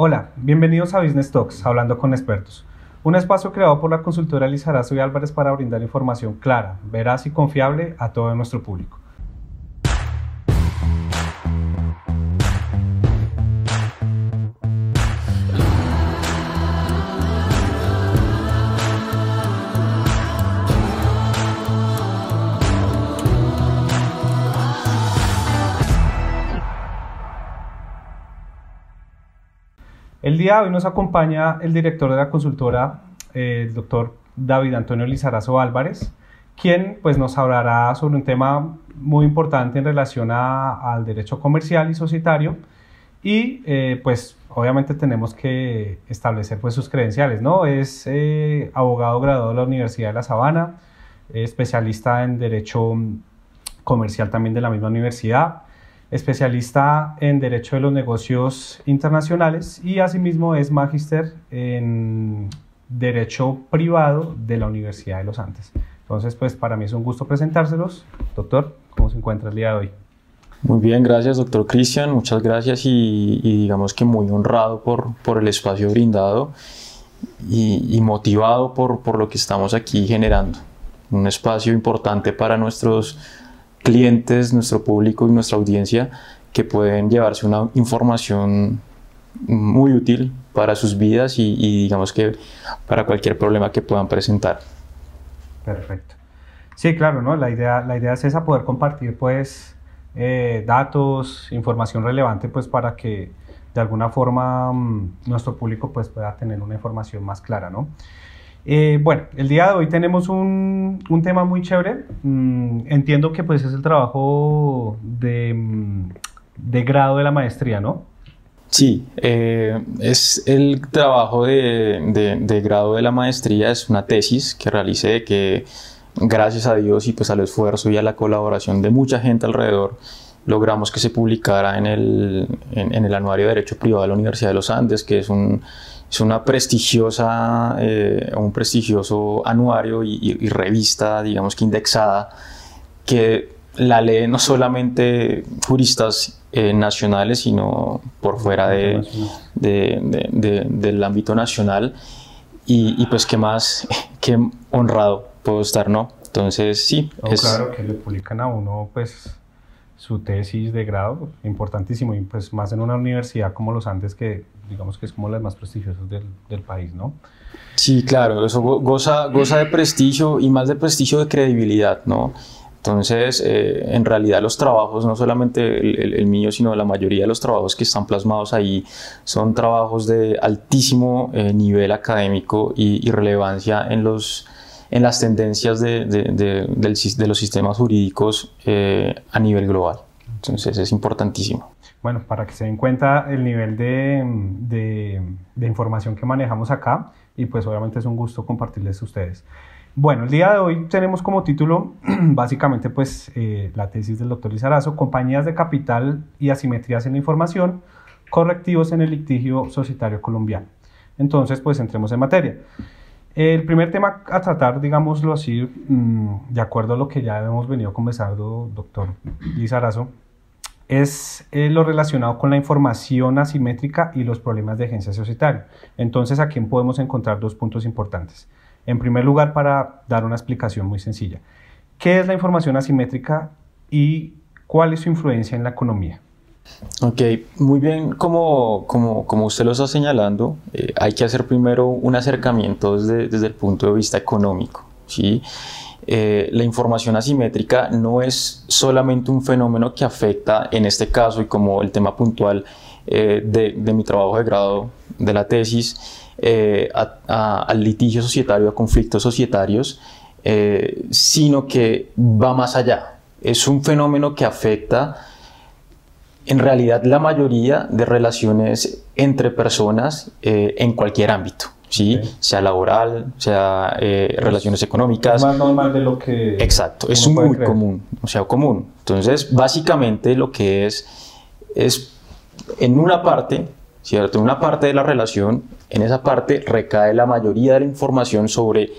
Hola, bienvenidos a Business Talks, hablando con expertos. Un espacio creado por la consultora Lizarazo y Álvarez para brindar información clara, veraz y confiable a todo nuestro público. El día de hoy nos acompaña el director de la consultora, eh, el doctor David Antonio Lizarazo Álvarez, quien pues, nos hablará sobre un tema muy importante en relación al derecho comercial y societario. Y eh, pues obviamente tenemos que establecer pues, sus credenciales, ¿no? Es eh, abogado graduado de la Universidad de La Sabana, especialista en derecho comercial también de la misma universidad, especialista en Derecho de los Negocios Internacionales y asimismo es magíster en Derecho Privado de la Universidad de los Andes. Entonces, pues para mí es un gusto presentárselos. Doctor, ¿cómo se encuentra el día de hoy? Muy bien, gracias doctor Cristian, muchas gracias y, digamos que muy honrado por, por el espacio brindado y, y motivado por, por lo que estamos aquí generando. Un espacio importante para nuestros clientes, nuestro público y nuestra audiencia que pueden llevarse una información muy útil para sus vidas y, digamos que para cualquier problema que puedan presentar. Perfecto. Sí, claro, ¿no? La idea, la idea es esa, poder compartir pues eh, datos, información relevante pues para que de alguna forma mm, nuestro público pues pueda tener una información más clara, ¿no? Eh, bueno, el día de hoy tenemos un, un tema muy chévere. Mm, entiendo que pues es el trabajo de, mm, de grado de la maestría, ¿no? Sí, eh, es el trabajo de, de, grado de la maestría, es una tesis que realicé que gracias a Dios y pues al esfuerzo y a la colaboración de mucha gente alrededor logramos que se publicara en el, en el Anuario de Derecho Privado de la Universidad de los Andes, que es un es una prestigiosa, eh, un prestigioso anuario y, revista, digamos que indexada, que la leen no solamente juristas eh, nacionales, sino por fuera de, del ámbito nacional. Y, pues qué más, qué honrado puedo estar, ¿no? Entonces, sí. es... Claro, que le publican a uno, pues, su tesis de grado, importantísimo, y pues más en una universidad como los Andes, que digamos que es como las más prestigiosas del, del país, ¿no? Sí, claro, eso goza, goza de prestigio y más de prestigio de credibilidad, ¿no? Entonces, eh, en realidad los trabajos, no solamente el, el, mío, sino la mayoría de los trabajos que están plasmados ahí, son trabajos de altísimo eh, nivel académico y, y relevancia en los en las tendencias de, de, de, los sistemas jurídicos eh, a nivel global. Entonces es importantísimo. Bueno, para que se den cuenta el nivel de, información que manejamos acá y pues obviamente es un gusto compartirles a ustedes. Bueno, el día de hoy tenemos como título básicamente pues eh, la tesis del doctor Lizarazo, compañías de capital y asimetrías en la información, correctivos en el litigio societario colombiano. Entonces pues entremos en materia. El primer tema a tratar, digámoslo así, mm, de acuerdo a lo que ya hemos venido conversando, doctor Lizarazo, es eh, lo relacionado con la información asimétrica y los problemas de agencia societaria. Entonces, aquí podemos encontrar dos puntos importantes. En primer lugar, para dar una explicación muy sencilla, ¿qué es la información asimétrica y cuál es su influencia en la economía? Ok, muy bien, como, como, como usted lo está señalando, eh, hay que hacer primero un acercamiento desde, desde el punto de vista económico. ¿sí? Eh, la información asimétrica no es solamente un fenómeno que afecta, en este caso, y como el tema puntual eh, de, de, mi trabajo de grado de la tesis, a, a, al litigio societario, a conflictos societarios, sino que va más allá. Es un fenómeno que afecta en realidad la mayoría de relaciones entre personas eh, en cualquier ámbito, ¿sí? sea laboral, sea eh, relaciones económicas. Es más normal de lo que... Exacto, es muy común, o sea, común. Entonces, básicamente lo que es, es en una parte, ¿cierto? En una parte de la relación, en esa parte recae la mayoría de la información sobre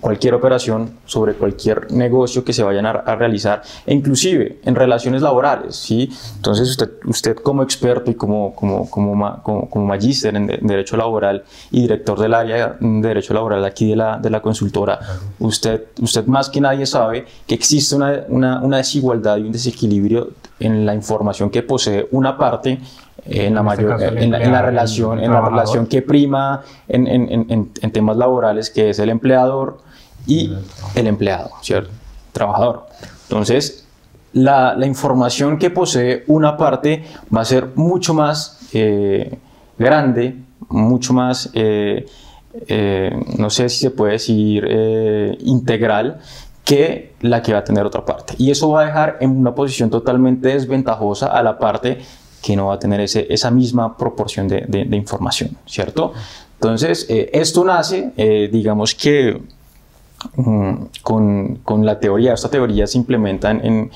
cualquier operación, sobre cualquier negocio que se vayan a, realizar, e inclusive en relaciones laborales, ¿sí? Entonces usted, usted como experto y como, como, como, como, magíster en, Derecho Laboral y director del área de Derecho Laboral aquí de la, de la consultora, usted, usted más que nadie sabe que existe una, una, una desigualdad y un desequilibrio en la información que posee una parte en la, este mayor, en, la relación, en la relación que prima en, en, en, temas laborales, que es el empleador y el empleado, ¿cierto? Trabajador. Entonces, la, información que posee una parte va a ser mucho más eh, grande, mucho más, eh, eh, no sé si se puede decir, integral que la que va a tener otra parte. Y eso va a dejar en una posición totalmente desventajosa a la parte que no va a tener ese, esa misma proporción de, información, ¿cierto? Entonces, esto nace, digamos que con, con, la teoría, esta teoría se implementa en,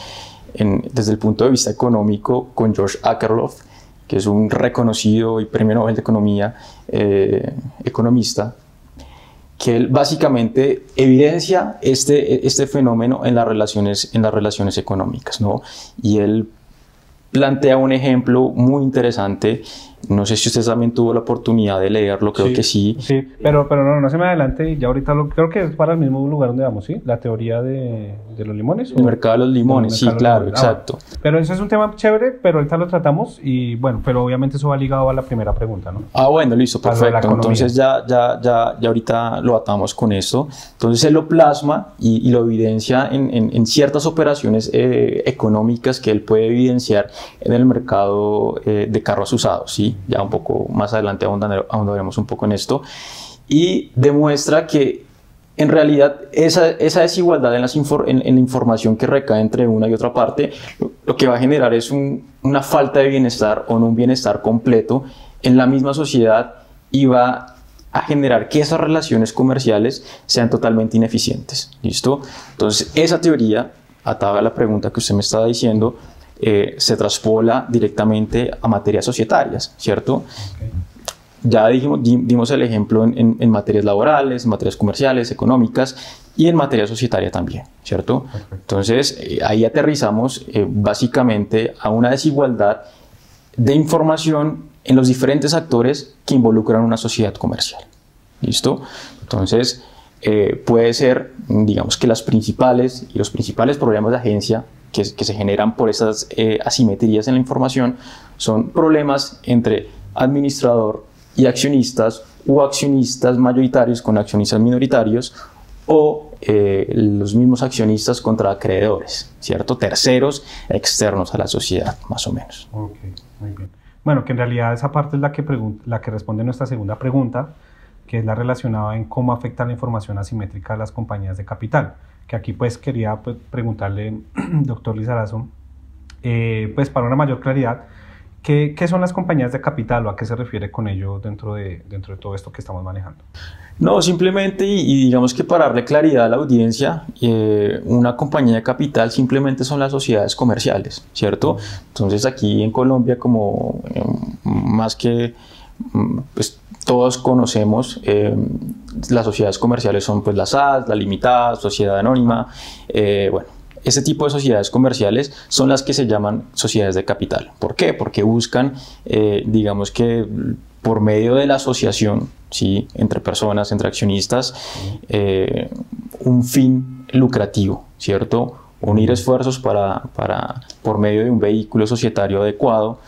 en, desde el punto de vista económico con George Akerlof, que es un reconocido y premio Nobel de Economía, eh, economista, que él básicamente evidencia este, este fenómeno en las relaciones, en las relaciones económicas, ¿no? Y él plantea un ejemplo muy interesante no sé si usted también tuvo la oportunidad de leerlo, creo que sí. Sí, pero, pero no, no se me adelante y ya ahorita lo, creo que es para el mismo lugar donde vamos, ¿sí? La teoría de, de los limones. El mercado de los limones, sí, claro, exacto. pero ese es un tema chévere, pero ahorita lo tratamos y bueno, pero obviamente eso va ligado a la primera pregunta, ¿no? Ah, bueno, listo, perfecto. Entonces ya, ya, ya, ya ahorita lo atamos con esto. Entonces él lo plasma y, lo evidencia en, en, ciertas operaciones eh, económicas que él puede evidenciar en el mercado eh, de carros usados, ¿sí? Ya un poco más adelante ahondaremos un poco en esto, y demuestra que en realidad esa, desigualdad en, la información que recae entre una y otra parte lo, que va a generar es una falta de bienestar o no un bienestar completo en la misma sociedad y va a generar que esas relaciones comerciales sean totalmente ineficientes. ¿Listo? Entonces, esa teoría, atada a la pregunta que usted me estaba diciendo, eh, se traspola directamente a materias societarias, ¿cierto? Ya dijimos, dimos el ejemplo en, materias laborales, en materias comerciales, económicas y en materia societaria también, ¿cierto? Entonces, eh, ahí aterrizamos eh, básicamente a una desigualdad de información en los diferentes actores que involucran una sociedad comercial. ¿Listo? Entonces, puede ser, digamos que las principales y los principales problemas de agencia que, se generan por esas eh, asimetrías en la información son problemas entre administrador y accionistas o accionistas mayoritarios con accionistas minoritarios o eh, los mismos accionistas contra acreedores, ¿cierto? Terceros externos a la sociedad, más o menos. Ok, muy bien. Bueno, que en realidad esa parte es la que, la que responde nuestra segunda pregunta, que es la relacionada en cómo afecta la información asimétrica a las compañías de capital que aquí pues quería pues, preguntarle, doctor Lizarazo, eh, pues para una mayor claridad, ¿qué, ¿qué, son las compañías de capital o a qué se refiere con ello dentro de, dentro de todo esto que estamos manejando? No, simplemente, y, digamos que para darle claridad a la audiencia, eh, una compañía de capital simplemente son las sociedades comerciales, ¿cierto? Entonces aquí en Colombia como eh, más que mm, pues, todos conocemos, eh, las sociedades comerciales son pues la SAS, la limitada, sociedad anónima, eh, bueno, ese tipo de sociedades comerciales son las que se llaman sociedades de capital. ¿Por qué? Porque buscan, eh, digamos que por medio de la asociación, ¿sí? entre personas, entre accionistas, un fin lucrativo, ¿cierto? Unir esfuerzos para, para, por medio de un vehículo societario adecuado,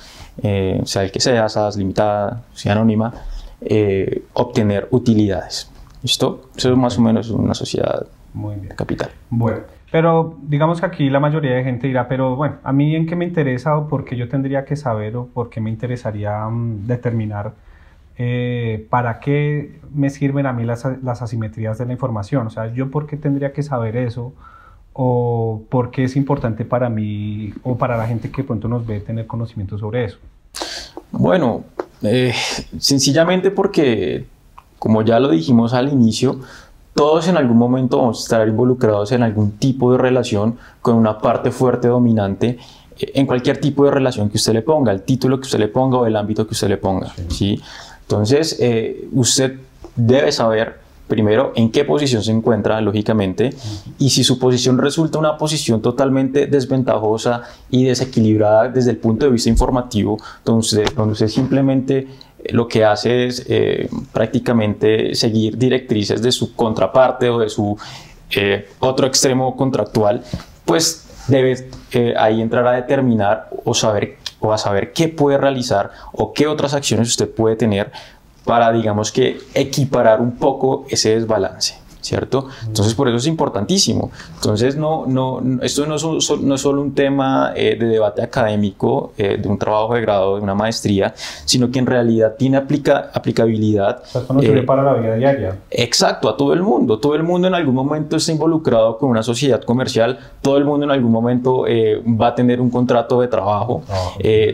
sea el que sea, SAS, limitada, sociedad anónima, eh, obtener utilidades. ¿Listo? Eso es más o menos una sociedad Muy bien. capital. Bueno, pero digamos que aquí la mayoría de gente dirá, pero bueno, a mí en qué me interesa o por qué yo tendría que saber o por qué me interesaría mm, determinar eh, para qué me sirven a mí las, las, asimetrías de la información. O sea, yo por qué tendría que saber eso o por qué es importante para mí o para la gente que pronto nos ve tener conocimiento sobre eso. Bueno, eh, sencillamente porque, como ya lo dijimos al inicio, todos en algún momento vamos a estar involucrados en algún tipo de relación con una parte fuerte dominante eh, en cualquier tipo de relación que usted le ponga, el título que usted le ponga o el ámbito que usted le ponga. ¿sí? Entonces, eh, usted debe saber primero, en qué posición se encuentra, lógicamente, y si su posición resulta una posición totalmente desventajosa y desequilibrada desde el punto de vista informativo, donde donde usted simplemente lo que hace es eh, prácticamente seguir directrices de su contraparte o de su eh, otro extremo contractual, pues debe eh, ahí entrar a determinar o saber o a saber qué puede realizar o qué otras acciones usted puede tener para, digamos que, equiparar un poco ese desbalance. ¿Cierto? Entonces, por eso es importantísimo. Entonces, no, no, esto no es, no es solo un tema eh, de debate académico, eh, de un trabajo de grado, de una maestría, sino que en realidad tiene aplica, aplicabilidad. esto sirve eh, para la vida diaria. Exacto, a todo el mundo. Todo el mundo en algún momento está involucrado con una sociedad comercial, todo el mundo en algún momento va a tener un contrato de trabajo,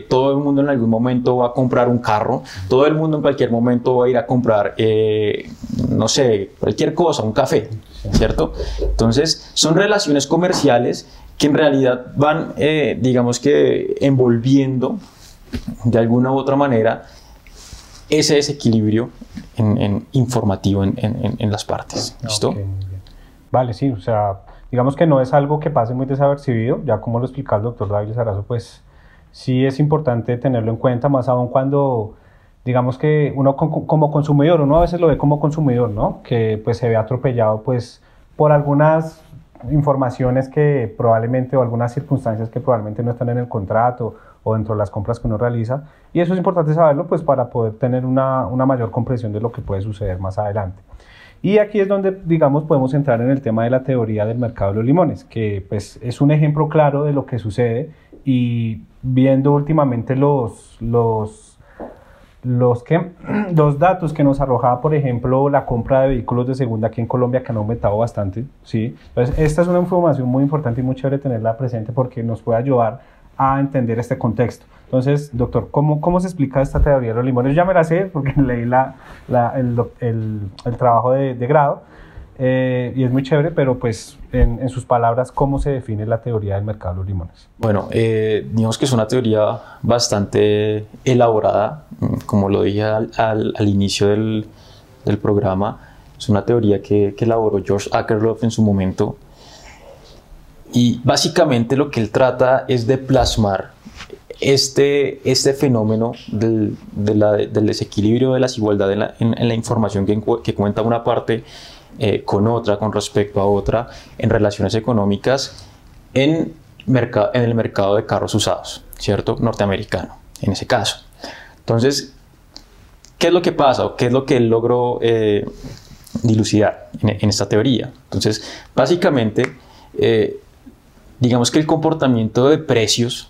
todo el mundo en algún momento va a comprar un carro, todo el mundo en cualquier momento va a ir a comprar, no sé, cualquier cosa, un café, ¿cierto? Entonces, son relaciones comerciales que en realidad van, eh, digamos que, envolviendo de alguna u otra manera ese desequilibrio en, informativo en, las partes. ¿Listo? vale, sí, o sea, digamos que no es algo que pase muy desapercibido, ya como lo explicaba el doctor David Sarazo, pues sí es importante tenerlo en cuenta, más aún cuando digamos que uno como consumidor, uno a veces lo ve como consumidor, ¿no? Que pues se ve atropellado pues por algunas informaciones que probablemente o algunas circunstancias que probablemente no están en el contrato o dentro de las compras que uno realiza. Y eso es importante saberlo pues para poder tener una, una mayor comprensión de lo que puede suceder más adelante. Y aquí es donde, digamos, podemos entrar en el tema de la teoría del mercado de los limones, que pues es un ejemplo claro de lo que sucede y viendo últimamente los, los los, que, los datos que nos arrojaba, por ejemplo, la compra de vehículos de segunda aquí en Colombia, que han aumentado bastante. ¿sí? Entonces, esta es una información muy importante y muy chévere tenerla presente porque nos puede ayudar a entender este contexto. Entonces, doctor, ¿cómo, cómo se explica esta teoría de los limones? Ya me la sé porque leí la, la, el, el, el, trabajo de, de grado, eh, y es muy chévere, pero pues en, sus palabras, ¿cómo se define la teoría del mercado de los limones? Bueno, eh, digamos que es una teoría bastante elaborada, mm, como lo dije al, al, inicio del, del, programa, es una teoría que, que, elaboró George Akerlof en su momento y básicamente lo que él trata es de plasmar este, este fenómeno del, de la, del desequilibrio de la desigualdad en la, en la información que, que cuenta una parte eh, con otra, con respecto a otra, en relaciones económicas en, en el mercado de carros usados, ¿cierto? Norteamericano, en ese caso. Entonces, ¿qué es lo que pasa o qué es lo que logró eh, dilucidar en, esta teoría? Entonces, básicamente, eh, digamos que el comportamiento de precios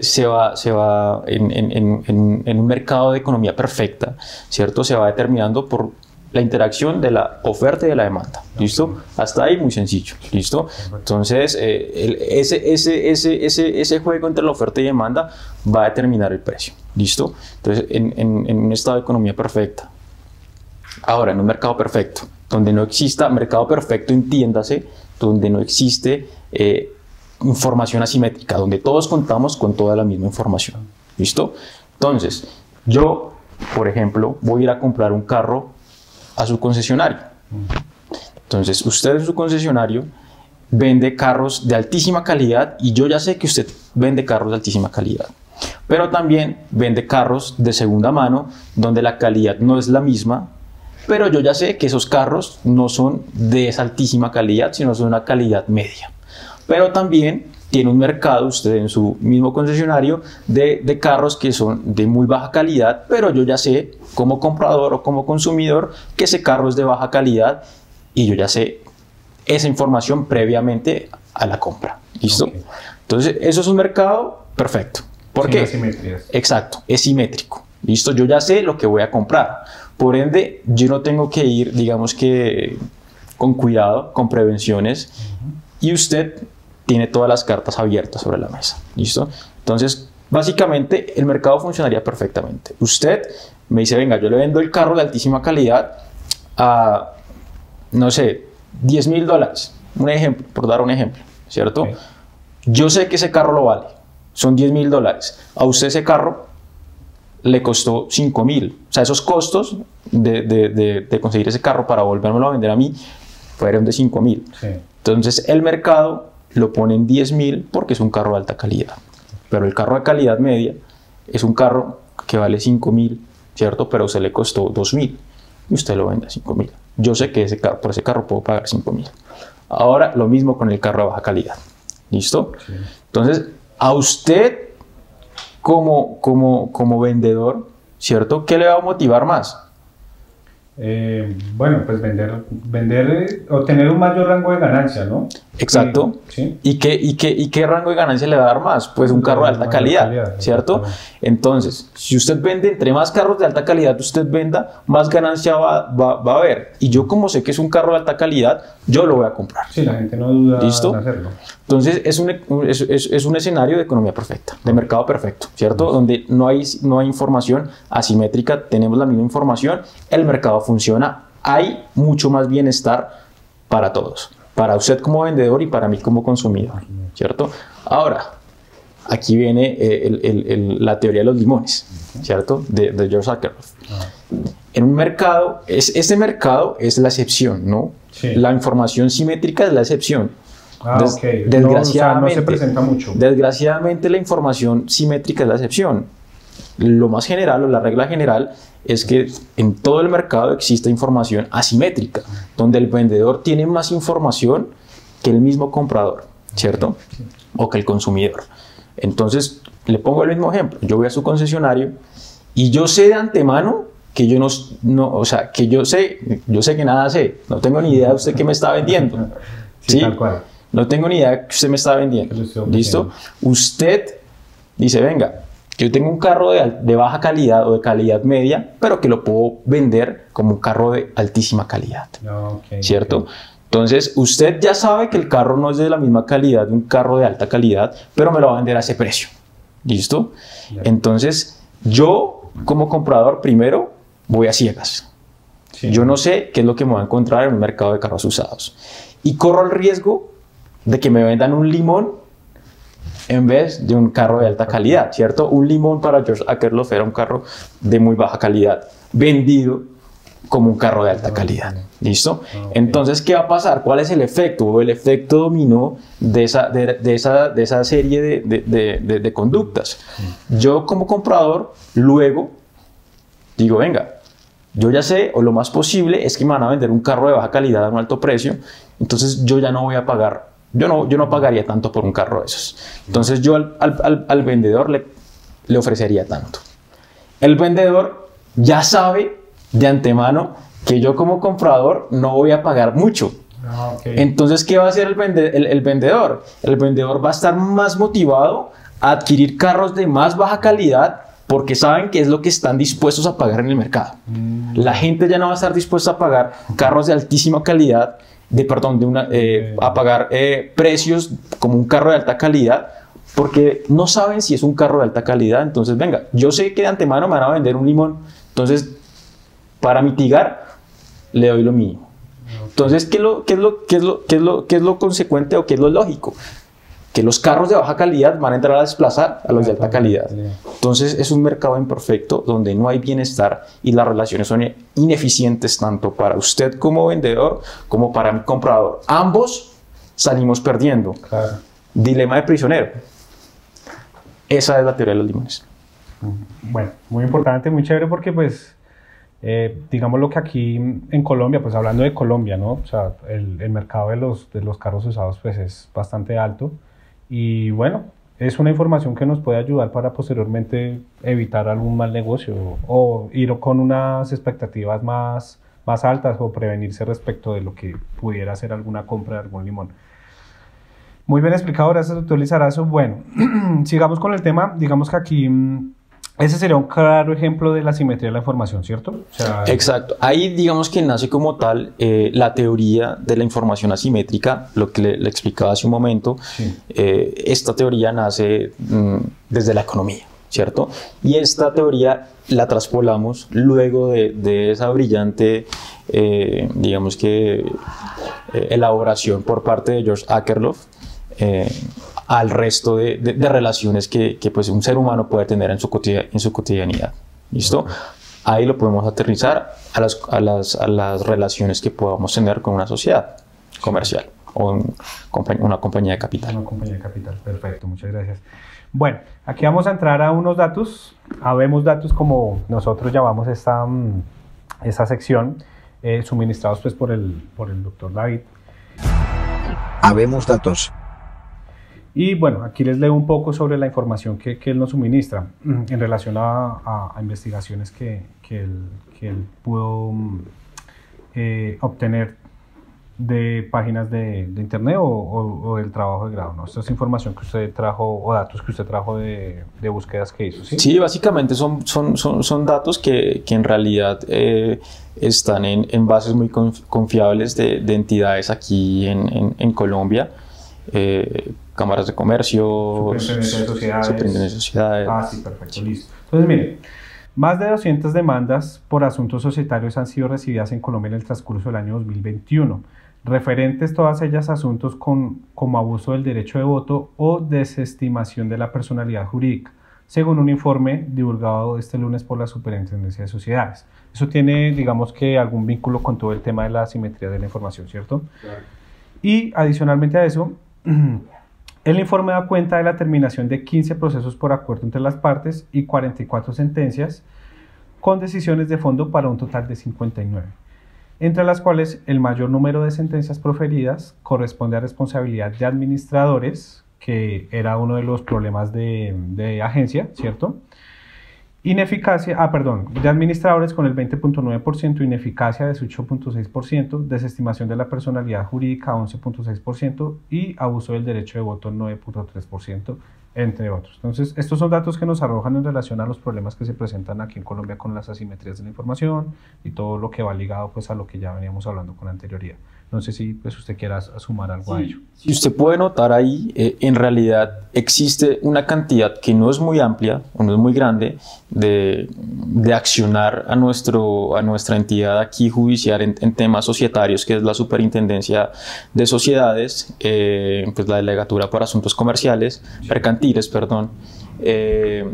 se va, se va en, un mercado de economía perfecta, ¿cierto? Se va determinando por la interacción de la oferta y de la demanda. ¿Listo? Hasta ahí muy sencillo. ¿Listo? Entonces, eh, ese, ese, ese, ese, juego entre la oferta y demanda va a determinar el precio. ¿Listo? Entonces, en, en, un estado de economía perfecta. Ahora, en un mercado perfecto, donde no exista mercado perfecto, entiéndase, donde no existe eh, información asimétrica, donde todos contamos con toda la misma información. ¿Listo? Entonces, yo, por ejemplo, voy a ir a comprar un carro a su concesionario. Entonces, usted en su concesionario vende carros de altísima calidad y yo ya sé que usted vende carros de altísima calidad. Pero también vende carros de segunda mano donde la calidad no es la misma, pero yo ya sé que esos carros no son de esa altísima calidad, sino son una calidad media. Pero también tiene un mercado, usted en su mismo concesionario, de, de, carros que son de muy baja calidad, pero yo ya sé como comprador o como consumidor que ese carro es de baja calidad y yo ya sé esa información previamente a la compra. ¿Listo? Entonces, eso es un mercado perfecto. ¿Por qué? Exacto, es simétrico. ¿Listo? Yo ya sé lo que voy a comprar. Por ende, yo no tengo que ir, digamos que, con cuidado, con prevenciones. Y usted tiene todas las cartas abiertas sobre la mesa. ¿Listo? Entonces, básicamente el mercado funcionaría perfectamente. Usted me dice, venga, yo le vendo el carro de altísima calidad a, no sé, 10 mil dólares. Un ejemplo, por dar un ejemplo, ¿cierto? Yo sé que ese carro lo vale. Son 10 mil dólares. A usted ese carro le costó 5 mil. O sea, esos costos de, de, de, conseguir ese carro para volvérmelo a vender a mí fueron de 5 mil. Entonces el mercado lo pone en 10 mil porque es un carro de alta calidad. Pero el carro de calidad media es un carro que vale 5 mil, ¿cierto? Pero se le costó 2 mil y usted lo vende a 5 mil. Yo sé que ese carro, por ese carro puedo pagar 5 mil. Ahora lo mismo con el carro de baja calidad. ¿Listo? Entonces, a usted como, como, como vendedor, ¿cierto? ¿Qué le va a motivar más? Eh, bueno, pues vender, vender o tener un mayor rango de ganancia, ¿no? Exacto. ¿Y, qué, y, qué, ¿Y qué rango de ganancia le va a dar más? Pues un carro de alta calidad, ¿cierto? Entonces, si usted vende entre más carros de alta calidad usted venda, más ganancia va, va, va, a haber. Y yo como sé que es un carro de alta calidad, yo lo voy a comprar. Sí, la gente no duda ¿Listo? en hacerlo. Entonces, es un, es, es, un escenario de economía perfecta, de mercado perfecto, ¿cierto? Donde no hay, no hay información asimétrica, tenemos la misma información, el mercado funciona, hay mucho más bienestar para todos para usted como vendedor y para mí como consumidor, ¿cierto? Ahora, aquí viene eh, la teoría de los limones, ¿cierto? De, George Akerlof. En un mercado, es, ese mercado es la excepción, ¿no? La información simétrica es la excepción. Ah, desgraciadamente, no, se presenta mucho. Desgraciadamente la información simétrica es la excepción. Lo más general o la regla general es que en todo el mercado existe información asimétrica, donde el vendedor tiene más información que el mismo comprador, ¿cierto? O que el consumidor. Entonces, le pongo el mismo ejemplo. Yo voy a su concesionario y yo sé de antemano que yo no, no, o sea, que yo sé, yo sé que nada sé, no tengo ni idea de usted qué me está vendiendo. Sí, Tal cual. No tengo ni idea que usted me está vendiendo. ¿Listo? Usted dice, venga, yo tengo un carro de, baja calidad o de calidad media, pero que lo puedo vender como un carro de altísima calidad. ¿Cierto? Entonces, usted ya sabe que el carro no es de la misma calidad de un carro de alta calidad, pero me lo va a vender a ese precio. ¿Listo? Entonces, yo como comprador primero voy a ciegas. Yo no sé qué es lo que me voy a encontrar en un mercado de carros usados. Y corro el riesgo de que me vendan un limón en vez de un carro de alta calidad, ¿cierto? Un limón para George Akerlof era un carro de muy baja calidad, vendido como un carro de alta calidad. ¿Listo? Ah, Entonces, ¿qué va a pasar? ¿Cuál es el efecto o el efecto dominó de esa, de, esa, de esa serie de, de, conductas? Yo como comprador, luego digo, venga, yo ya sé, o lo más posible es que me van a vender un carro de baja calidad a un alto precio, entonces yo ya no voy a pagar yo no, yo no pagaría tanto por un carro de esos. Entonces yo al, al, al vendedor le, le ofrecería tanto. El vendedor ya sabe de antemano que yo como comprador no voy a pagar mucho. Ah, Entonces, ¿qué va a hacer el, el, el, vendedor? El vendedor va a estar más motivado a adquirir carros de más baja calidad porque saben que es lo que están dispuestos a pagar en el mercado. Mm. La gente ya no va a estar dispuesta a pagar carros de altísima calidad de perdón, de una, eh, a pagar eh, precios como un carro de alta calidad, porque no saben si es un carro de alta calidad. Entonces, venga, yo sé que de antemano me van a vender un limón, entonces, para mitigar, le doy lo mínimo. Entonces, ¿qué lo, qué es lo, qué es lo, qué es lo, qué es lo consecuente o qué es lo lógico? Que los carros de baja calidad van a entrar a desplazar a los de alta calidad. Entonces es un mercado imperfecto donde no hay bienestar y las relaciones son ineficientes tanto para usted como vendedor como para mi comprador. Ambos salimos perdiendo. Dilema de prisionero. Esa es la teoría de los limones. Bueno, muy importante, muy chévere porque pues eh, digamos lo que aquí en Colombia, pues hablando de Colombia, ¿no? O sea, el, el mercado de los, de los carros usados pues es bastante alto. Y bueno, es una información que nos puede ayudar para posteriormente evitar algún mal negocio o ir con unas expectativas más, más altas o prevenirse respecto de lo que pudiera ser alguna compra de algún limón. Muy bien explicado, gracias doctor Lizarazo. Bueno, sigamos con el tema. Digamos que aquí mm, ese sería un claro ejemplo de la simetría de la información, ¿cierto? Exacto. Ahí digamos que nace como tal eh, la teoría de la información asimétrica, lo que le, explicaba hace un momento. Eh, esta teoría nace mm, desde la economía, ¿cierto? Y esta teoría la traspolamos luego de, esa brillante, eh, digamos que, elaboración por parte de George Akerlof al resto de, relaciones que, pues un ser humano puede tener en su, en su cotidianidad. ¿Listo? Ahí lo podemos aterrizar a las, a las, a las relaciones que podamos tener con una sociedad comercial o una compañía de capital. Una compañía de capital, perfecto, muchas gracias. Bueno, aquí vamos a entrar a unos datos, habemos datos como nosotros llamamos esta, mm, esta sección, eh, suministrados pues por el, por el doctor David. Habemos datos. Y bueno, aquí les leo un poco sobre la información que, que él nos suministra mm, en relación a, a, investigaciones que, que, él, pudo mm, eh, obtener de páginas de, internet o, o, del trabajo de grado, ¿no? Esta es información que usted trajo o datos que usted trajo de, de búsquedas que hizo, ¿sí? Sí, básicamente son, son, son, datos que, en realidad eh, están en, en, bases muy confiables de, de entidades aquí en, en, en Colombia. Eh, cámaras de comercio, superintendencia de sociedades. superintendencia de sociedades. Ah, sí, perfecto, listo. Entonces, miren, más de 200 demandas por asuntos societarios han sido recibidas en Colombia en el transcurso del año 2021, referentes todas ellas a asuntos con, como abuso del derecho de voto o desestimación de la personalidad jurídica, según un informe divulgado este lunes por la Superintendencia de Sociedades. Eso tiene, digamos que, algún vínculo con todo el tema de la asimetría de la información, ¿cierto? Claro. Y adicionalmente a eso, el informe da cuenta de la terminación de 15 procesos por acuerdo entre las partes y 44 sentencias con decisiones de fondo para un total de 59, entre las cuales el mayor número de sentencias proferidas corresponde a responsabilidad de administradores, que era uno de los problemas de, de agencia, ¿cierto? Ineficacia, ah, perdón, de administradores con el 20.9%, ineficacia de 8.6%, desestimación de la personalidad jurídica 11.6% y abuso del derecho de voto 9.3%, entre otros. Entonces, estos son datos que nos arrojan en relación a los problemas que se presentan aquí en Colombia con las asimetrías de la información y todo lo que va ligado pues a lo que ya veníamos hablando con anterioridad. No sé si pues, usted quiera sumar algo sí. a ello. Si usted puede notar ahí, eh, en realidad existe una cantidad que no es muy amplia o no es muy grande de, de accionar a, nuestro, a nuestra entidad aquí judicial en, en, temas societarios, que es la Superintendencia de Sociedades, eh, pues la Delegatura para Asuntos Comerciales. Mercantiles, perdón. Eh,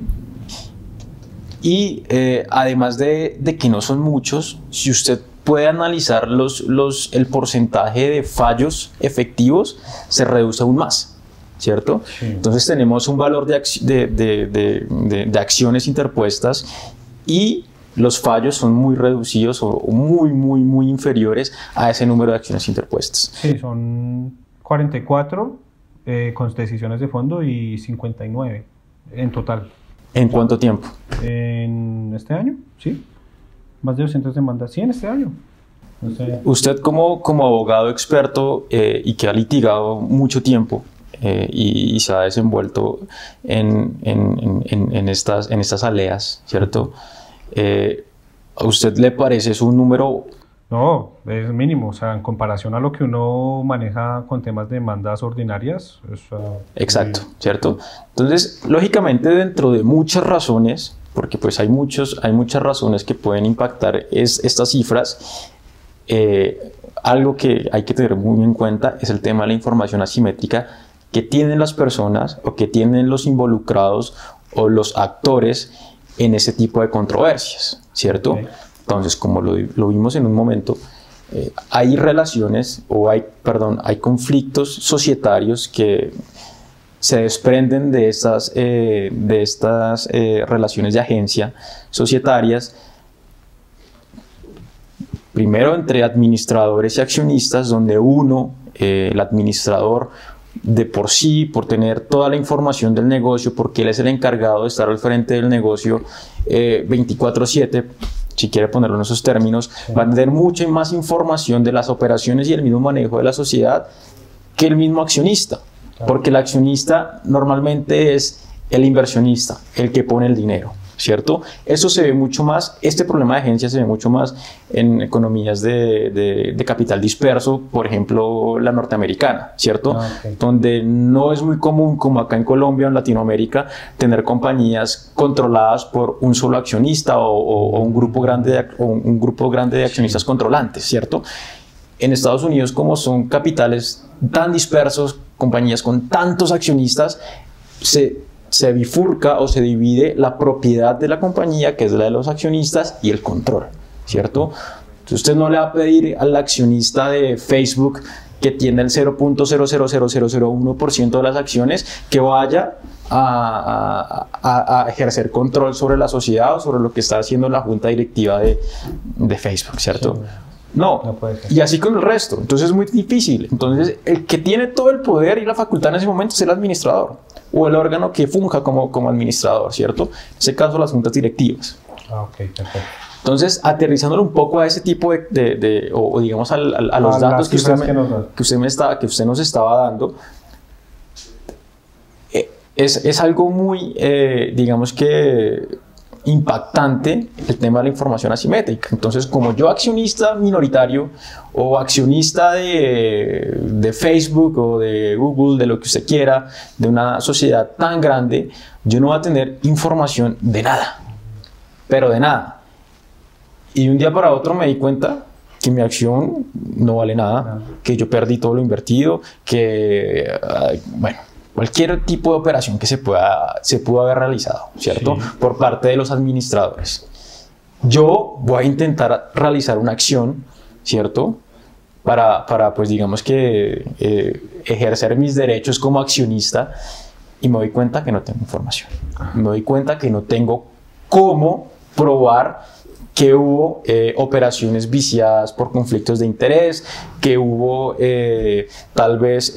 y además de, de, que no son muchos, si usted puede analizar los, los, el porcentaje de fallos efectivos, se reduce aún más. ¿Cierto? Sí. Entonces tenemos un valor de, de, de, de, acciones interpuestas y los fallos son muy reducidos o muy, muy, muy inferiores a ese número de acciones interpuestas. Sí, son 44 eh, con decisiones de fondo y 59 en total. ¿En cuánto tiempo? En este año, sí. Más de 200 demandas, sí, en este año. Usted como, como abogado experto eh, y que ha litigado mucho tiempo eh, y, y, se ha desenvuelto en, en, en, en, estas, en estas aleas, ¿cierto? Eh, ¿A usted le parece es un número no, es mínimo, o sea, en comparación a lo que uno maneja con temas de demandas ordinarias. Es, uh, Exacto, muy... ¿cierto? Entonces, lógicamente, dentro de muchas razones, porque pues hay, muchos, hay muchas razones que pueden impactar es, estas cifras, eh, algo que hay que tener muy en cuenta es el tema de la información asimétrica que tienen las personas o que tienen los involucrados o los actores en ese tipo de controversias, ¿cierto? Okay. Entonces, como lo, lo, vimos en un momento, eh, hay relaciones o hay, perdón, hay conflictos societarios que se desprenden de estas, eh, de estas eh, relaciones de agencia societarias, primero entre administradores y accionistas, donde uno, eh, el administrador, de por sí, por tener toda la información del negocio, porque él es el encargado de estar al frente del negocio 24/7, si quiere ponerlo en esos términos, va a tener mucha más información de las operaciones y el mismo manejo de la sociedad que el mismo accionista. Porque el accionista normalmente es el inversionista, el que pone el dinero. ¿Cierto? Eso se ve mucho más, este problema de agencia se ve mucho más en economías de, de, de capital disperso, por ejemplo, la norteamericana, ¿cierto? Ah, okay. Donde no es muy común, como acá en Colombia o en Latinoamérica, tener compañías controladas por un solo accionista o, o, o un, grupo grande de, o un grupo grande de accionistas sí. controlantes, ¿cierto? En Estados Unidos, como son capitales tan dispersos, compañías con tantos accionistas, se se bifurca o se divide la propiedad de la compañía, que es la de los accionistas, y el control, ¿cierto? Entonces usted no le va a pedir al accionista de Facebook que tiene el 0.000001% de las acciones que vaya a, a, ejercer control sobre la sociedad o sobre lo que está haciendo la junta directiva de, de Facebook, ¿cierto? No, no y así con el resto. Entonces es muy difícil. Entonces, el que tiene todo el poder y la facultad en ese momento es el administrador o el órgano que funja como, como administrador, ¿cierto? En ese caso, las juntas directivas. Ah, ok, perfecto. Entonces, aterrizándolo un poco a ese tipo de, de, de o, digamos a, los a datos que usted, me, que, nos que usted, me está, que usted nos estaba dando, eh, es, es, algo muy, eh, digamos que impactante el tema de la información asimétrica. Entonces, como yo accionista minoritario o accionista de, de, Facebook o de Google, de lo que usted quiera, de una sociedad tan grande, yo no voy a tener información de nada, pero de nada. Y un día para otro me di cuenta que mi acción no vale nada, que yo perdí todo lo invertido, que, bueno, cualquier tipo de operación que se, pueda, se pudo haber realizado, ¿cierto? Sí. Por parte de los administradores. Yo voy a intentar realizar una acción, ¿cierto? Para, para pues digamos que eh, ejercer mis derechos como accionista y me doy cuenta que no tengo información. Me doy cuenta que no tengo cómo probar que hubo eh, operaciones viciadas por conflictos de interés, que hubo eh, tal vez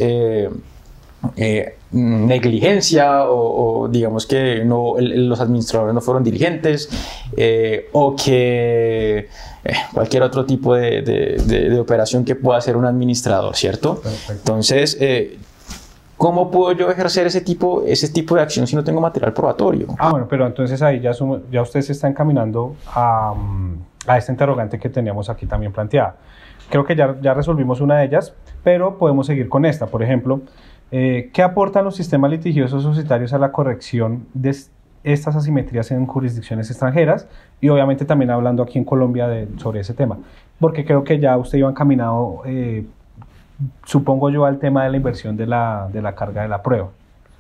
eh, negligencia o, o, digamos que no, el, los administradores no fueron diligentes eh, o que eh, cualquier otro tipo de, de, de, de, operación que pueda hacer un administrador, ¿cierto? Perfecto. Entonces, ¿cómo puedo yo ejercer ese tipo, ese tipo de acción si no tengo material probatorio? Ah, bueno, pero entonces ahí ya, sumo, ya usted se está encaminando a, a esta interrogante que teníamos aquí también planteada. Creo que ya, ya resolvimos una de ellas, pero podemos seguir con esta. Por ejemplo, eh, ¿Qué aportan los sistemas litigiosos societarios a la corrección de estas asimetrías en jurisdicciones extranjeras? Y obviamente también hablando aquí en Colombia de, sobre ese tema, porque creo que ya usted iba encaminado, eh, supongo yo, al tema de la inversión de la, de la carga de la prueba.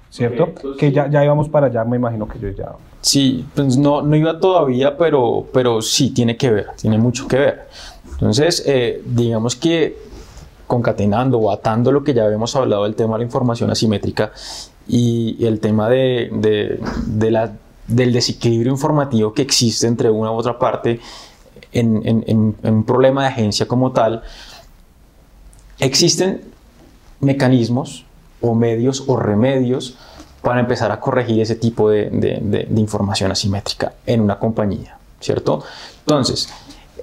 ¿Cierto? Okay, que ya, ya íbamos para allá, me imagino que yo ya... Sí, pues no, no iba todavía, pero, pero sí tiene que ver, tiene mucho que ver. Entonces, eh, digamos que concatenando o atando lo que ya habíamos hablado del tema de la información asimétrica y, el tema de, de, la, del desequilibrio informativo que existe entre una u otra parte en, un problema de agencia como tal, existen mecanismos o medios o remedios para empezar a corregir ese tipo de, información asimétrica en una compañía, ¿cierto? Entonces,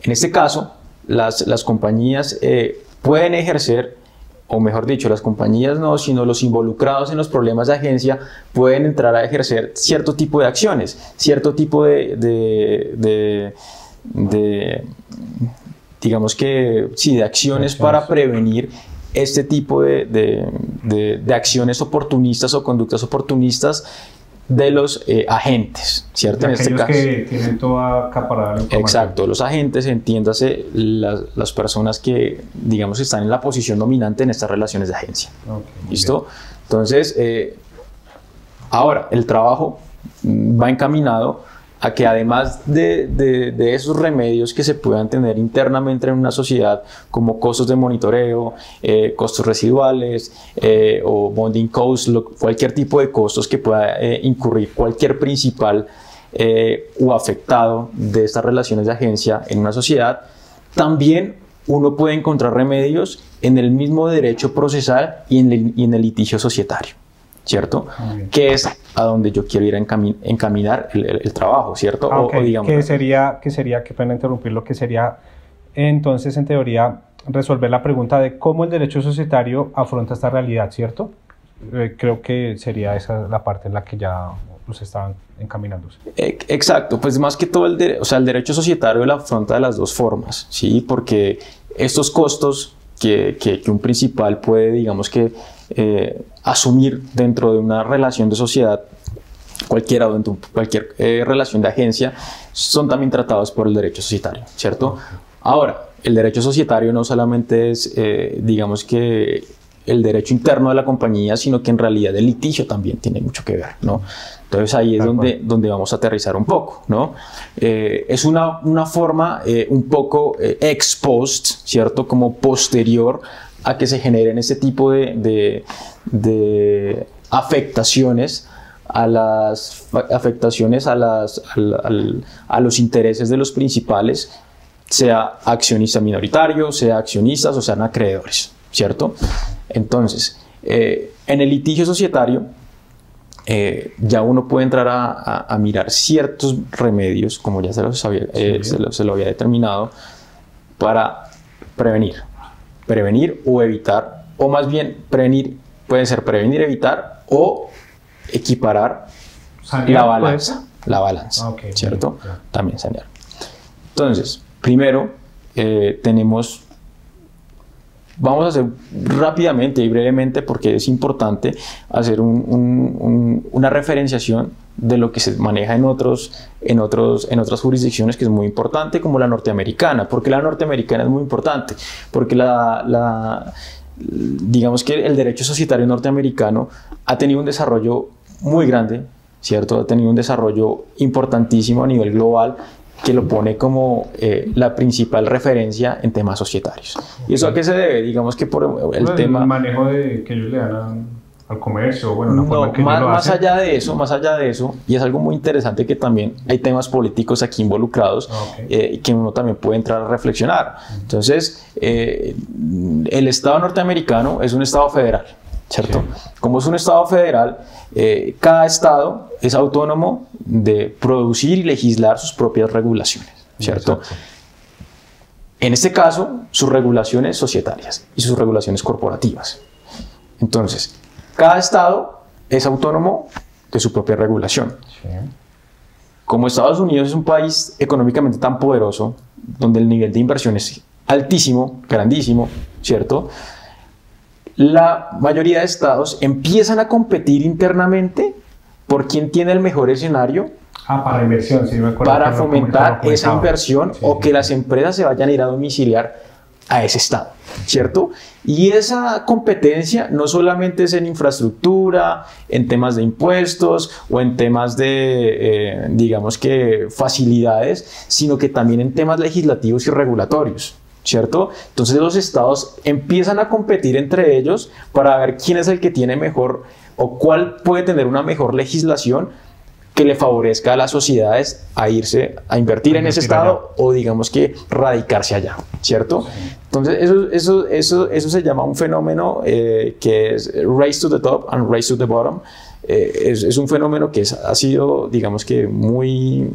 en este caso, las, las compañías eh, pueden ejercer, o mejor dicho, las compañías no, sino los involucrados en los problemas de agencia pueden entrar a ejercer cierto tipo de acciones, cierto tipo de, de, de, de digamos que, sí, de acciones para prevenir este tipo de, de, de, acciones oportunistas o conductas oportunistas de los eh, agentes, ¿cierto? De en este caso. que tienen toda acaparada la información. Exacto, los agentes, entiéndase, las, las, personas que, digamos, están en la posición dominante en estas relaciones de agencia. Okay, ¿Listo? Bien. Entonces, eh, ahora, el trabajo va encaminado a que además de, de, esos remedios que se puedan tener internamente en una sociedad, como costos de monitoreo, eh, costos residuales eh, o bonding costs, lo, cualquier tipo de costos que pueda eh, incurrir cualquier principal eh, o afectado de estas relaciones de agencia en una sociedad, también uno puede encontrar remedios en el mismo derecho procesal y en el litigio societario. ¿Cierto? Que es a donde yo quiero ir a encamin encaminar el, el, el, trabajo, ¿cierto? Ah, okay. o, o, digamos, ¿Qué sería, qué sería, qué pena interrumpir, lo que sería entonces, en teoría, resolver la pregunta de cómo el derecho societario afronta esta realidad, ¿cierto? Eh, creo que sería esa la parte en la que ya pues estaban encaminándose. Exacto, pues más que todo el, de, o sea, el derecho societario la afronta de las dos formas, ¿sí? Porque estos costos que, que, que un principal puede, digamos que, eh, asumir dentro de una relación de sociedad cualquiera o dentro de cualquier eh, relación de agencia son también tratados por el derecho societario, ¿cierto? Ahora, el derecho societario no solamente es, eh, digamos que, el derecho interno de la compañía, sino que en realidad el litigio también tiene mucho que ver, ¿no? Entonces ahí es donde, donde vamos a aterrizar un poco, ¿no? Eh, es una, una forma eh, un poco eh, ex post, ¿cierto? Como posterior a que se generen ese tipo de, de, de afectaciones a las afectaciones a, las, a los intereses de los principales, sea accionista minoritario, sea accionistas o sean acreedores, ¿cierto? Entonces, eh, en el litigio societario, eh, ya uno puede entrar a, mirar ciertos remedios, como ya se, los eh, se lo había determinado, para prevenir. Prevenir o evitar, o más bien prevenir, puede ser prevenir, evitar o equiparar la balanza. La balanza, ah, ¿cierto? También sanear. Entonces, primero eh, tenemos, vamos a hacer rápidamente y brevemente, porque es importante hacer una referenciación de lo que se maneja en, otros, en, otros, en otras jurisdicciones que es muy importante, como la norteamericana. porque la norteamericana es muy importante? Porque la, la digamos que el derecho societario norteamericano ha tenido un desarrollo muy grande, ¿cierto? Ha tenido un desarrollo importantísimo a nivel global que lo pone como eh, la principal referencia en temas societarios. ¿Y eso a qué se debe? Digamos que por el tema... El manejo de, que ellos le dan al comercio, bueno, no, más, más allá de eso, más allá de eso, y es algo muy interesante que también hay temas políticos aquí involucrados ah, eh, y que uno también puede entrar a reflexionar. Entonces, eh, el Estado norteamericano es un Estado federal, ¿cierto? Como es un Estado federal, eh, cada Estado es autónomo de producir y legislar sus propias regulaciones, ¿cierto? En este caso, sus regulaciones societarias y sus regulaciones corporativas. Entonces, cada Estado es autónomo de su propia regulación. Como Estados Unidos es un país económicamente tan poderoso, donde el nivel de inversión es altísimo, grandísimo, ¿cierto? La mayoría de estados empiezan a competir internamente por quién tiene el mejor escenario ah, para inversión, sí, me para fomentar esa inversión o que las empresas se vayan a ir a domiciliar a ese estado, ¿cierto? Y esa competencia no solamente es en infraestructura, en temas de impuestos o en temas de, eh, digamos que, facilidades, sino que también en temas legislativos y regulatorios. ¿Cierto? Entonces los estados empiezan a competir entre ellos para ver quién es el que tiene mejor o cuál puede tener una mejor legislación que le favorezca a las sociedades a irse a invertir en ese estado o digamos que radicarse allá, ¿cierto? Entonces eso, eso, eso, eso se llama un fenómeno eh, que es race to the top and race to the bottom. Eh, es, es, un fenómeno que ha sido, digamos que muy